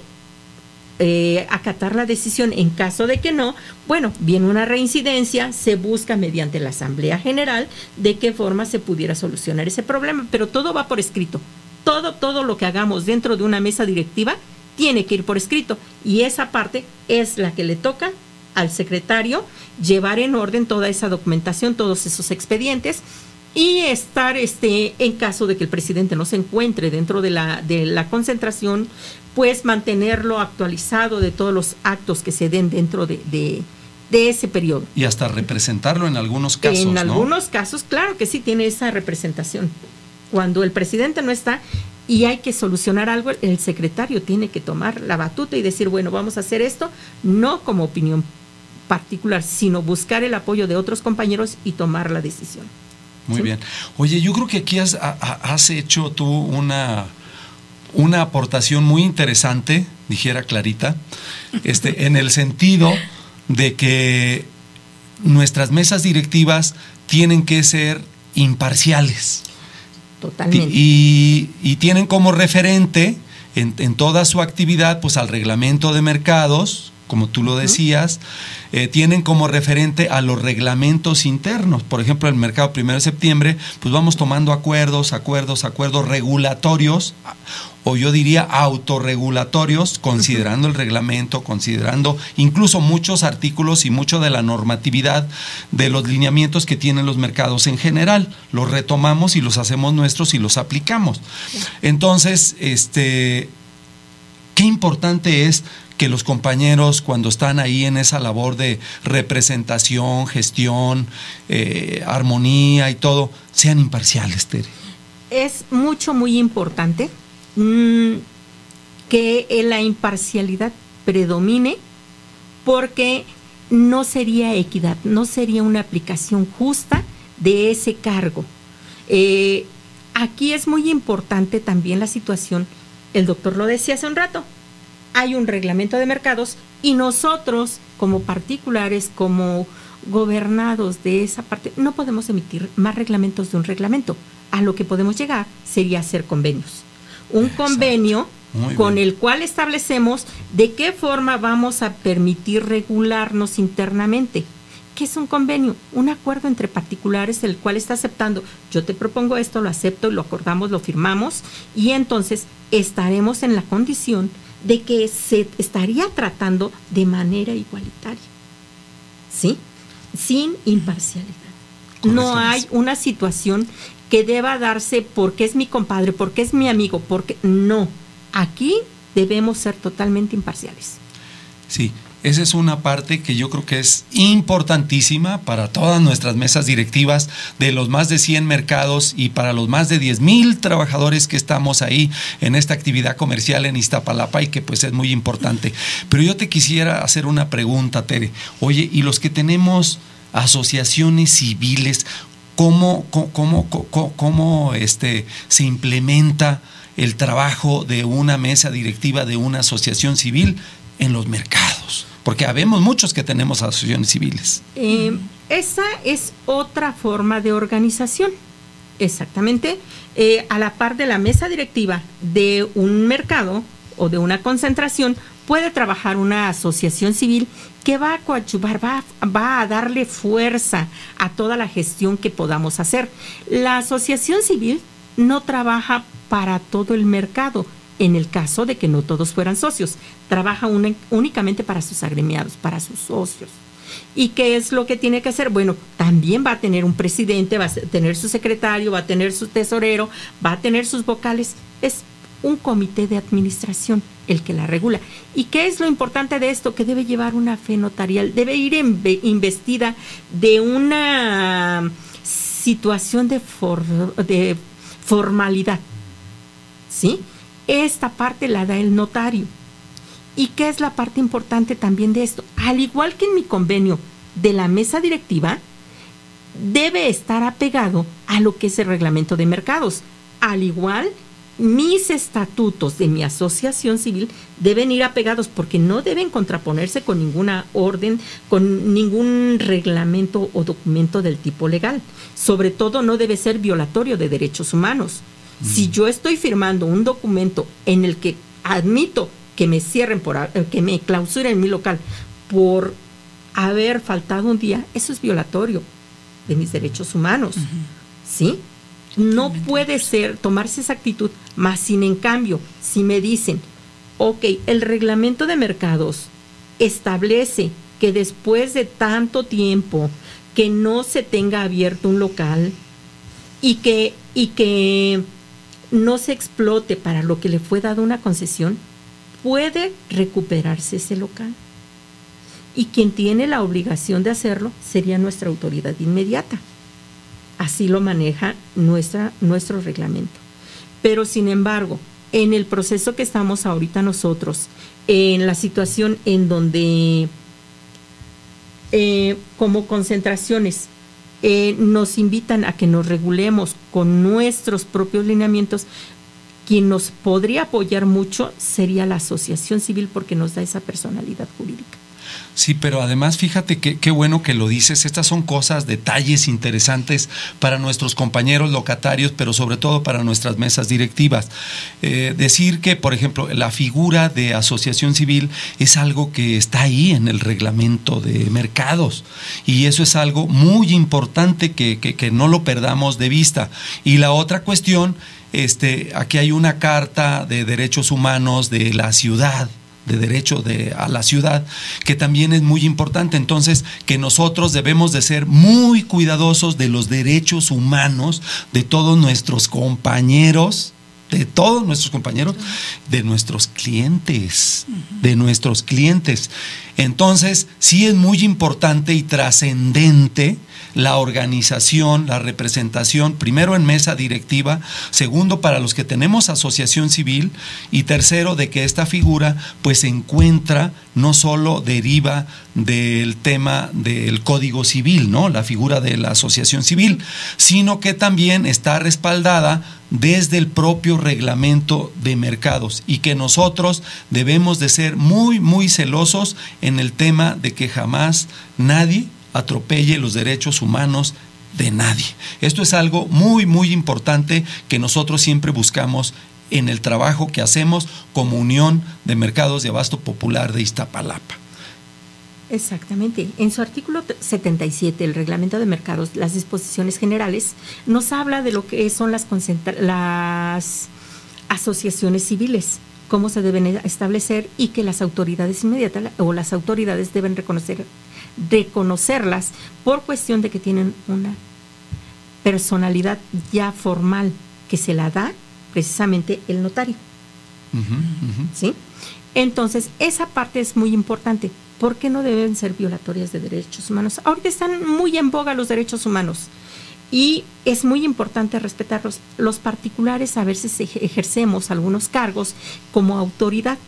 eh, acatar la decisión. En caso de que no, bueno, viene una reincidencia, se busca mediante la Asamblea General de qué forma se pudiera solucionar ese problema, pero todo va por escrito. Todo, todo lo que hagamos dentro de una mesa directiva tiene que ir por escrito y esa parte es la que le toca al secretario llevar en orden toda esa documentación, todos esos expedientes y estar este en caso de que el presidente no se encuentre dentro de la de la concentración, pues mantenerlo actualizado de todos los actos que se den dentro de, de, ese periodo. Y hasta representarlo en algunos casos. En algunos casos, claro que sí tiene esa representación. Cuando el presidente no está y hay que solucionar algo, el secretario tiene que tomar la batuta y decir, bueno, vamos a hacer esto, no como opinión particular, sino buscar el apoyo de otros compañeros y tomar la decisión. Muy bien. Oye, yo creo que aquí has, has hecho tú una, una aportación muy interesante, dijera Clarita, este, en el sentido de que nuestras mesas directivas tienen que ser imparciales. Y, y tienen como referente en, en, toda su actividad, pues al reglamento de mercados, como tú lo decías, eh, tienen como referente a los reglamentos internos. Por ejemplo, el mercado primero de septiembre, pues vamos tomando acuerdos, acuerdos, acuerdos regulatorios, o yo diría autorregulatorios, considerando el reglamento, considerando incluso muchos artículos y mucho de la normatividad de los lineamientos que tienen los mercados en general. Los retomamos y los hacemos nuestros y los aplicamos. Entonces, este, qué importante es que los compañeros cuando están ahí en esa labor de representación, gestión, eh, armonía y todo, sean imparciales, Tere. Es mucho, muy importante mm, que la imparcialidad predomine porque no sería equidad, no sería una aplicación justa de ese cargo. Eh, aquí es muy importante también la situación, el doctor lo decía hace un rato, hay un reglamento de mercados y nosotros como particulares, como gobernados de esa parte, no podemos emitir más reglamentos de un reglamento. A lo que podemos llegar sería hacer convenios. Un convenio con el cual establecemos de qué forma vamos a permitir regularnos internamente. ¿Qué es un convenio? Un acuerdo entre particulares el cual está aceptando, yo te propongo esto, lo acepto, lo acordamos, lo firmamos y entonces estaremos en la condición de que se estaría tratando de manera igualitaria, ¿sí? Sin imparcialidad. No hay una situación que deba darse porque es mi compadre, porque es mi amigo, porque no. Aquí debemos ser totalmente imparciales. Sí, esa es una parte que yo creo que es importantísima para todas nuestras mesas directivas de los más de 100 mercados y para los más de 10 mil trabajadores que estamos ahí en esta actividad comercial en Iztapalapa y que pues es muy importante. Pero yo te quisiera hacer una pregunta, Tere. Oye, ¿y los que tenemos asociaciones civiles, cómo, cómo, cómo, cómo este, se implementa el trabajo de una mesa directiva de una asociación civil en los mercados? Porque habemos muchos que tenemos asociaciones civiles. Eh, esa es otra forma de organización. Exactamente. Eh, a la par de la mesa directiva de un mercado o de una concentración, puede trabajar una asociación civil que va a coadyuvar, va, va, a darle fuerza a toda la gestión que podamos hacer. La asociación civil no trabaja para todo el mercado, en el caso de que no todos fueran socios. Trabaja únicamente para sus agremiados, para sus socios. ¿Y qué es lo que tiene que hacer? Bueno, también va a tener un presidente, va a tener su secretario, va a tener su tesorero, va a tener sus vocales. Es un comité de administración el que la regula. ¿Y qué es lo importante de esto? Que debe llevar una fe notarial, debe ir investida de una situación de, de formalidad. ¿Sí? Esta parte la da el notario. ¿Y qué es la parte importante también de esto? Al igual que en mi convenio de la mesa directiva, debe estar apegado a lo que es el reglamento de mercados. Al igual, mis estatutos de mi asociación civil deben ir apegados porque no deben contraponerse con ninguna orden, con ningún reglamento o documento del tipo legal. Sobre todo no debe ser violatorio de derechos humanos. Si yo estoy firmando un documento en el que admito que me cierren por eh, que me clausuren mi local por haber faltado un día, eso es violatorio de mis derechos humanos. ¿Sí? No puede ser tomarse esa actitud, más sin en cambio, si me dicen, ok, el reglamento de mercados establece que después de tanto tiempo que no se tenga abierto un local y que, y que no se explote para lo que le fue dado una concesión, puede recuperarse ese local. Y quien tiene la obligación de hacerlo sería nuestra autoridad inmediata. Así lo maneja nuestra, nuestro reglamento. Pero sin embargo, en el proceso que estamos ahorita nosotros, en la situación en donde eh, como concentraciones eh, nos invitan a que nos regulemos con nuestros propios lineamientos, quien nos podría apoyar mucho sería la asociación civil porque nos da esa personalidad jurídica. Sí, pero además fíjate que qué bueno que lo dices. Estas son cosas, detalles interesantes para nuestros compañeros locatarios, pero sobre todo para nuestras mesas directivas. Eh, decir que, por ejemplo, la figura de asociación civil es algo que está ahí en el reglamento de mercados y eso es algo muy importante que, que no lo perdamos de vista. Y la otra cuestión, este, aquí hay una carta de derechos humanos de la ciudad de derecho de, a la ciudad, que también es muy importante. Entonces, que nosotros debemos de ser muy cuidadosos de los derechos humanos de todos nuestros compañeros de todos nuestros compañeros, de nuestros clientes, de nuestros clientes. Entonces, sí es muy importante y trascendente la organización, la representación, primero en mesa directiva, segundo para los que tenemos asociación civil y tercero de que esta figura pues se encuentra no solo deriva del tema del Código Civil, ¿no? La figura de la asociación civil, sino que también está respaldada desde el propio reglamento de mercados y que nosotros debemos de ser muy muy celosos en el tema de que jamás nadie atropelle los derechos humanos de nadie. Esto es algo muy, muy importante que nosotros siempre buscamos en el trabajo que hacemos como Unión de Mercados de Abasto Popular de Iztapalapa. Exactamente. En su artículo 77, el reglamento de mercados, las disposiciones generales, nos habla de lo que son las, las asociaciones civiles, cómo se deben establecer y que las autoridades inmediatas o las autoridades deben reconocer reconocerlas por cuestión de que tienen una personalidad ya formal que se la da precisamente el notario. ¿Sí? Entonces, esa parte es muy importante. ¿Por qué no deben ser violatorias de derechos humanos? Ahorita están muy en boga los derechos humanos y es muy importante respetarlos. Los particulares a veces ejercemos algunos cargos como autoridad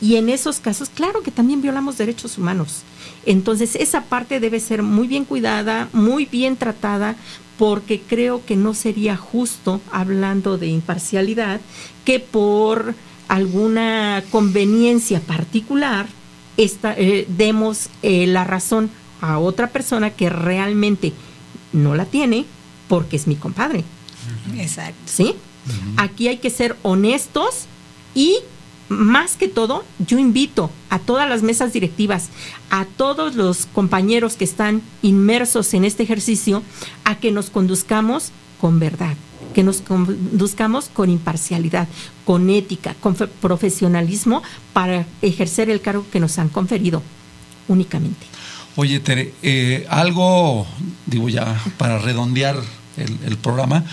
y en esos casos, claro que también violamos derechos humanos. Entonces, esa parte debe ser muy bien cuidada, muy bien tratada, porque creo que no sería justo, hablando de imparcialidad, que por alguna conveniencia particular eh, demos eh, la razón a otra persona que realmente no la tiene porque es mi compadre. Exacto. ¿Sí? Aquí hay que ser honestos y más que todo, yo invito a todas las mesas directivas, a todos los compañeros que están inmersos en este ejercicio, a que nos conduzcamos con verdad, que nos conduzcamos con imparcialidad, con ética, con profesionalismo para ejercer el cargo que nos han conferido únicamente. Oye, Tere, eh, algo, digo ya, para redondear el, el programa,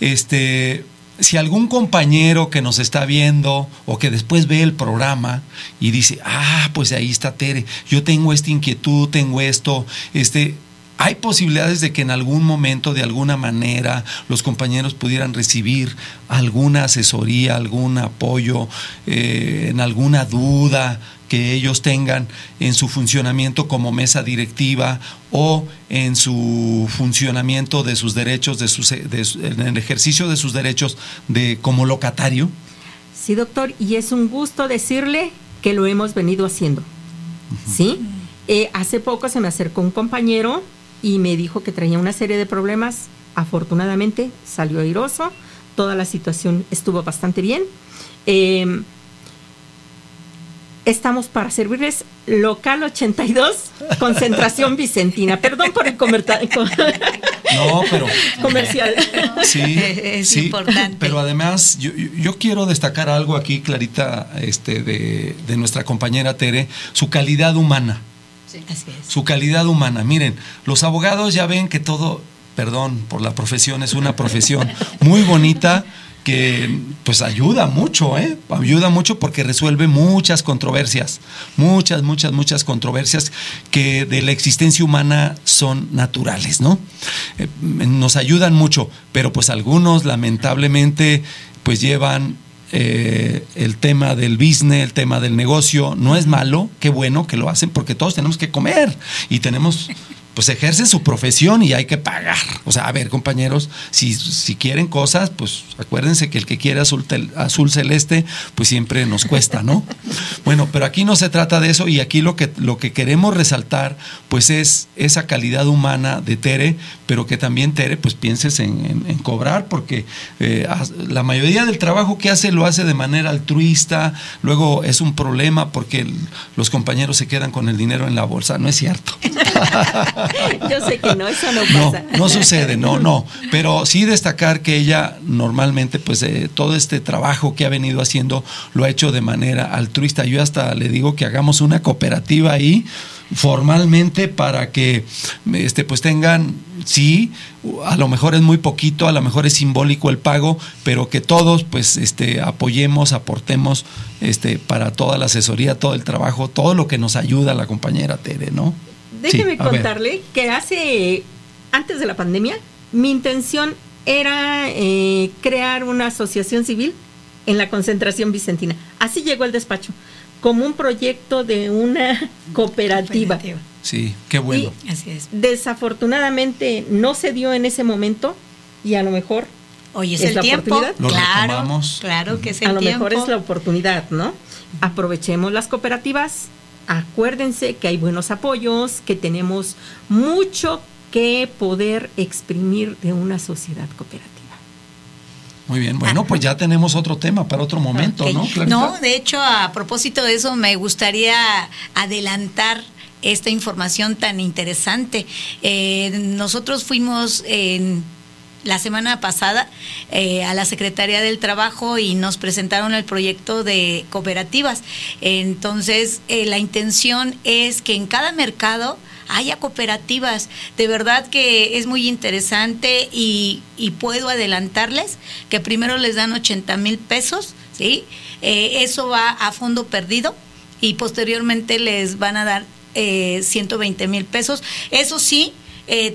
este, si algún compañero que nos está viendo o que después ve el programa y dice, ah, pues ahí está Tere, yo tengo esta inquietud, tengo esto, este, hay posibilidades de que en algún momento, de alguna manera, los compañeros pudieran recibir alguna asesoría, algún apoyo, eh, en alguna duda que ellos tengan en su funcionamiento como mesa directiva o en su funcionamiento de sus derechos, de sus, en el ejercicio de sus derechos de, como locatario? Sí, doctor, y es un gusto decirle que lo hemos venido haciendo. ¿Sí? Eh, hace poco se me acercó un compañero y me dijo que traía una serie de problemas. Afortunadamente salió airoso, toda la situación estuvo bastante bien. Em, estamos para servirles local 82, concentración vicentina. Perdón por el comercial. No, pero comercial. Sí, <laughs> es sí, importante. Pero además, yo, yo- yo quiero destacar algo aquí, Clarita, este, de, de nuestra compañera Tere, su calidad humana. Así es. Su calidad humana. Miren, los abogados ya ven que todo, perdón por la profesión, es una profesión <laughs> muy bonita que pues ayuda mucho, ¿eh? Ayuda mucho porque resuelve muchas controversias, muchas, muchas, muchas controversias que de la existencia humana son naturales, ¿no? Eh, nos ayudan mucho, pero pues algunos lamentablemente pues llevan eh, el tema del business, el tema del negocio, no es malo, qué bueno que lo hacen porque todos tenemos que comer y tenemos, pues ejercen su profesión y hay que pagar. O sea, a ver compañeros, si, si quieren cosas, pues acuérdense que el que quiere azul, tel- azul celeste, pues siempre nos cuesta, ¿no? <laughs> Bueno, pero aquí no se trata de eso y aquí lo que, lo que queremos resaltar, pues es esa calidad humana de Tere, pero que también Tere, pues pienses en, en- en cobrar, porque eh, la mayoría del trabajo que hace lo hace de manera altruista, luego es un problema porque el- los compañeros se quedan con el dinero en la bolsa, no es cierto. <laughs> <laughs> Yo sé que no, eso no No, pasa. no sucede, no, no. Pero sí destacar que ella normalmente, pues eh, todo este trabajo que ha venido haciendo lo ha hecho de manera altruista. Yo hasta le digo que hagamos una cooperativa ahí formalmente para que este pues tengan sí a lo mejor es muy poquito a lo mejor es simbólico el pago pero que todos pues este apoyemos aportemos este para toda la asesoría todo el trabajo todo lo que nos ayuda la compañera Tere no Déjeme Sí, a ver. contarle que hace, antes de la pandemia, mi intención era eh, crear una asociación civil en la concentración vicentina. Así llegó el despacho, como un proyecto de una <laughs> cooperativa. sí qué bueno Así es. Desafortunadamente no se dio en ese momento y a lo mejor Hoy es el la tiempo, oportunidad. Lo claro, claro que es a el lo tiempo. mejor es la oportunidad, ¿no? Aprovechemos las cooperativas, acuérdense que hay buenos apoyos, que tenemos mucho que poder exprimir de una sociedad cooperativa. Muy bien, bueno, pues ya tenemos otro tema para otro momento. ¿no? Clarita? No, de hecho, a propósito de eso, me gustaría adelantar esta información tan interesante. Eh, nosotros fuimos en la semana pasada eh, a la Secretaría del Trabajo y nos presentaron el proyecto de cooperativas. Entonces, eh, la intención es que en cada mercado haya cooperativas. De verdad que es muy interesante y, puedo adelantarles que primero les dan 80 mil pesos, ¿sí? Eh, eso va a fondo perdido y posteriormente les van a dar eh, 120 mil pesos. Eso sí,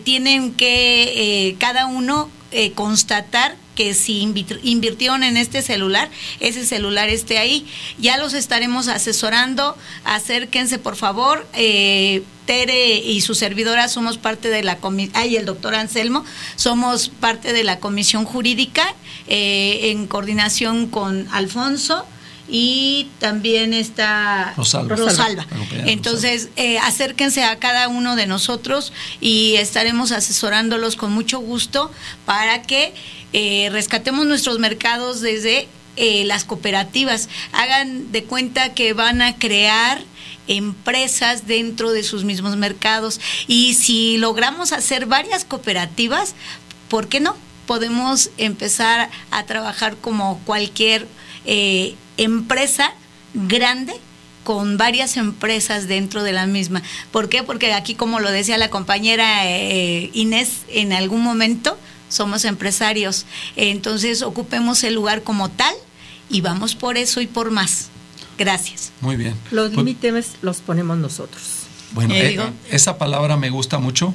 tienen que cada uno eh, constatar que si invirtieron en este celular, ese celular esté ahí. Ya los estaremos asesorando. Acérquense, por favor. Eh, Tere y su servidora somos parte de la comisión, y el doctor Anselmo, somos parte de la comisión jurídica eh, en coordinación con Alfonso y también está Rosalba. Rosalba. Entonces, eh, acérquense a cada uno de nosotros y estaremos asesorándolos con mucho gusto para que eh, rescatemos nuestros mercados desde eh, las cooperativas. Hagan de cuenta que van a crear empresas dentro de sus mismos mercados y si logramos hacer varias cooperativas, ¿por qué no? Podemos empezar a trabajar como cualquier eh, empresa grande con varias empresas dentro de la misma. ¿Por qué? Porque aquí, como lo decía la compañera eh, Inés, en algún momento somos empresarios. Entonces, ocupemos el lugar como tal y vamos por eso y por más. Gracias. Muy bien. Los Pues, límites los ponemos nosotros. Bueno, Eh, eh, digo- esa palabra me gusta mucho,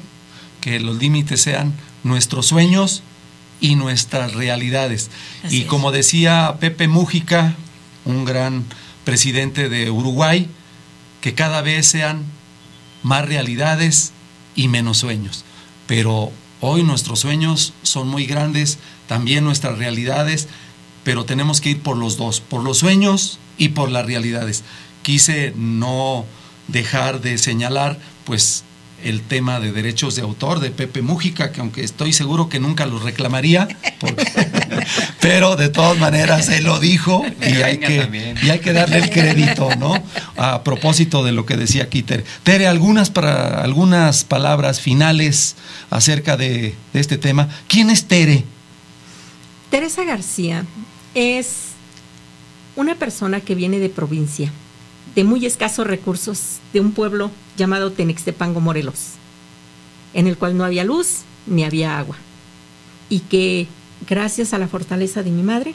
que los límites sean nuestros sueños y nuestras realidades. Así y es. como decía Pepe Mújica, un gran presidente de Uruguay, que cada vez sean más realidades y menos sueños. Pero hoy nuestros sueños son muy grandes, también nuestras realidades, pero tenemos que ir por los dos, por los sueños y por las realidades. Quise no dejar de señalar, pues, el tema de derechos de autor de Pepe Mújica, que aunque estoy seguro que nunca los reclamaría, <laughs> pero de todas maneras él lo dijo y hay, que, y hay que darle el crédito, ¿no? A propósito de lo que decía aquí Tere. Tere, algunas, para, algunas palabras finales acerca de, de este tema. ¿Quién es Tere? Teresa García es una persona que viene de provincia, de muy escasos recursos, de un pueblo llamado Tenextepango, Morelos, en el cual no había luz ni había agua. Y que gracias a la fortaleza de mi madre,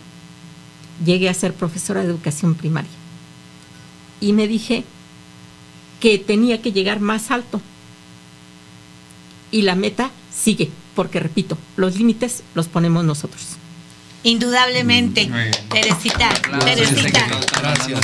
llegué a ser profesora de educación primaria. Y me dije que tenía que llegar más alto. Y la meta sigue, porque repito, los límites los ponemos nosotros. Indudablemente. Teresita, Teresita. Gracias.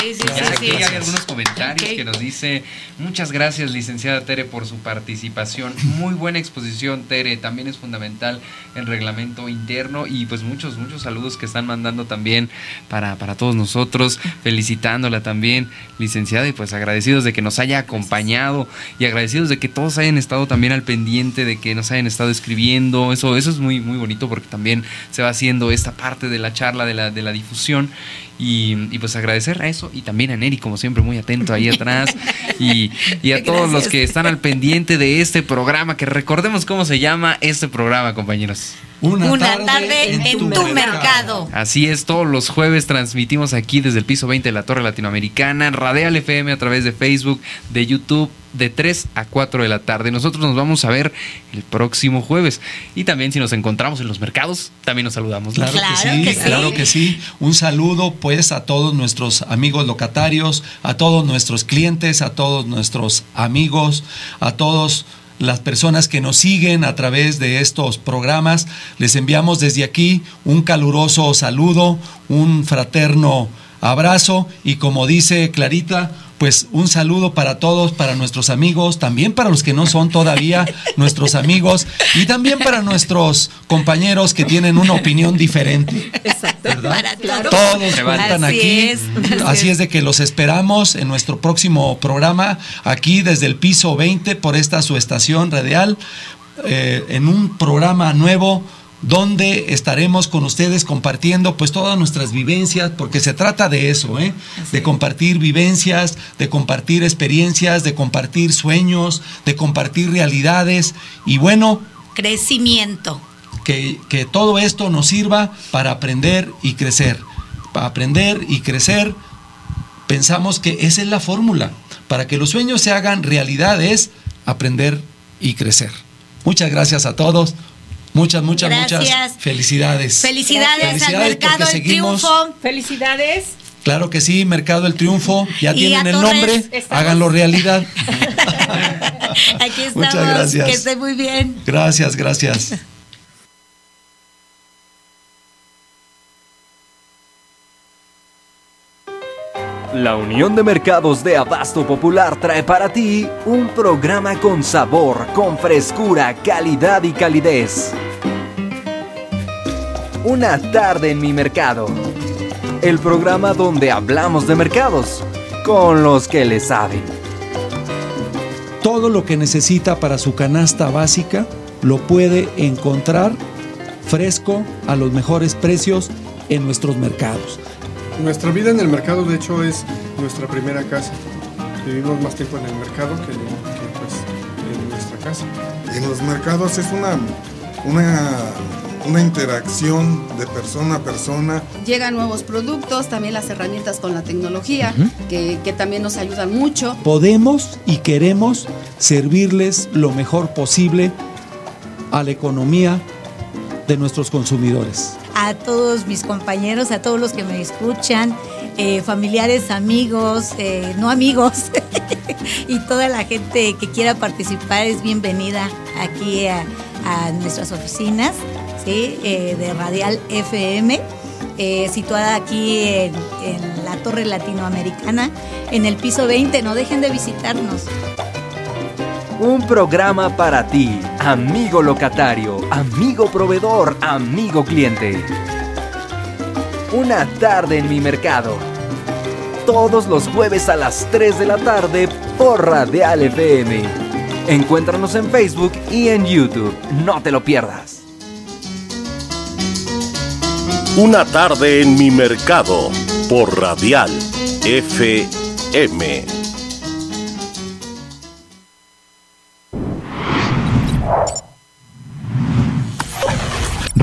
Sí, sí, sí, aquí hay algunos comentarios que nos dice, muchas gracias licenciada Tere por su participación. Muy buena exposición Tere, también es fundamental el reglamento interno y pues muchos, muchos saludos que están mandando también para, para todos nosotros, felicitándola también licenciada y pues agradecidos de que nos haya acompañado y agradecidos de que todos hayan estado también al pendiente, de que nos hayan estado escribiendo, eso, eso es muy, muy bonito porque también se va haciendo esta parte de la charla, de la, de la difusión y, pues agradecer a eso y también a Neri, como siempre, muy atento ahí atrás. Y, a <laughs> todos los que están al pendiente de este programa, que recordemos cómo se llama este programa, compañeros. Una, tarde, en, tu, mercado. Así es, todos los jueves transmitimos aquí desde el piso 20 de la Torre Latinoamericana, Radial FM a través de Facebook, de YouTube, de 3 a 4 de la tarde. Nosotros nos vamos a ver el próximo jueves. Y también si nos encontramos en los mercados, también nos saludamos. Claro, que, sí, claro que sí. Un saludo pues a todos nuestros amigos locatarios, a todos nuestros clientes, a todos nuestros amigos, a todos las personas que nos siguen a través de estos programas. Les enviamos desde aquí un caluroso saludo, un fraterno abrazo y como dice Clarita, pues un saludo para todos, para nuestros amigos, también para los que no son todavía <laughs> nuestros amigos y también para nuestros compañeros que tienen una opinión diferente. Exacto. Todos cuentan aquí. así es de que los esperamos en nuestro próximo programa, aquí desde el piso 20 por esta su estación radial, eh, en un programa nuevo donde estaremos con ustedes compartiendo pues todas nuestras vivencias, porque se trata de eso, ¿eh? de compartir vivencias, de compartir experiencias, de compartir sueños, de compartir realidades y bueno... Crecimiento. Que, que todo esto nos sirva para aprender y crecer. Para aprender y crecer, pensamos que esa es la fórmula. Para que los sueños se hagan realidad es aprender y crecer. Muchas gracias a todos. Muchas, muchas, muchas felicidades. Felicidades, al Mercado del Triunfo. Felicidades. Claro que sí, Mercado del Triunfo. Ya tienen el nombre, háganlo realidad. <laughs> Aquí estamos. Muchas gracias. Que esté muy bien. Gracias, gracias. La Unión de Mercados de Abasto Popular trae para ti un programa con sabor, con frescura, calidad y calidez. Una tarde en mi mercado. El programa donde hablamos de mercados con los que le saben. Todo lo que necesita para su canasta básica lo puede encontrar fresco a los mejores precios en nuestros mercados. Nuestra vida en el mercado, de hecho, es nuestra primera casa. Vivimos más tiempo en el mercado que, pues, en nuestra casa. En los mercados es una, una, una interacción de persona a persona. Llegan nuevos productos, también las herramientas con la tecnología, que, que también nos ayudan mucho. Podemos y queremos servirles lo mejor posible a la economía de nuestros consumidores a todos mis compañeros, a todos los que me escuchan, eh, familiares, amigos, eh, no amigos, <laughs> y toda la gente que quiera participar es bienvenida aquí a, nuestras oficinas. Eh, de Radial FM. situada aquí en la Torre Latinoamericana, en el piso 20. No dejen de visitarnos. Un programa para ti, amigo locatario, amigo proveedor, amigo cliente. Una tarde en mi mercado. Todos los jueves a las 3 de la tarde por Radial FM. Encuéntranos en Facebook y en YouTube. No te lo pierdas. Una tarde en mi mercado por Radial FM.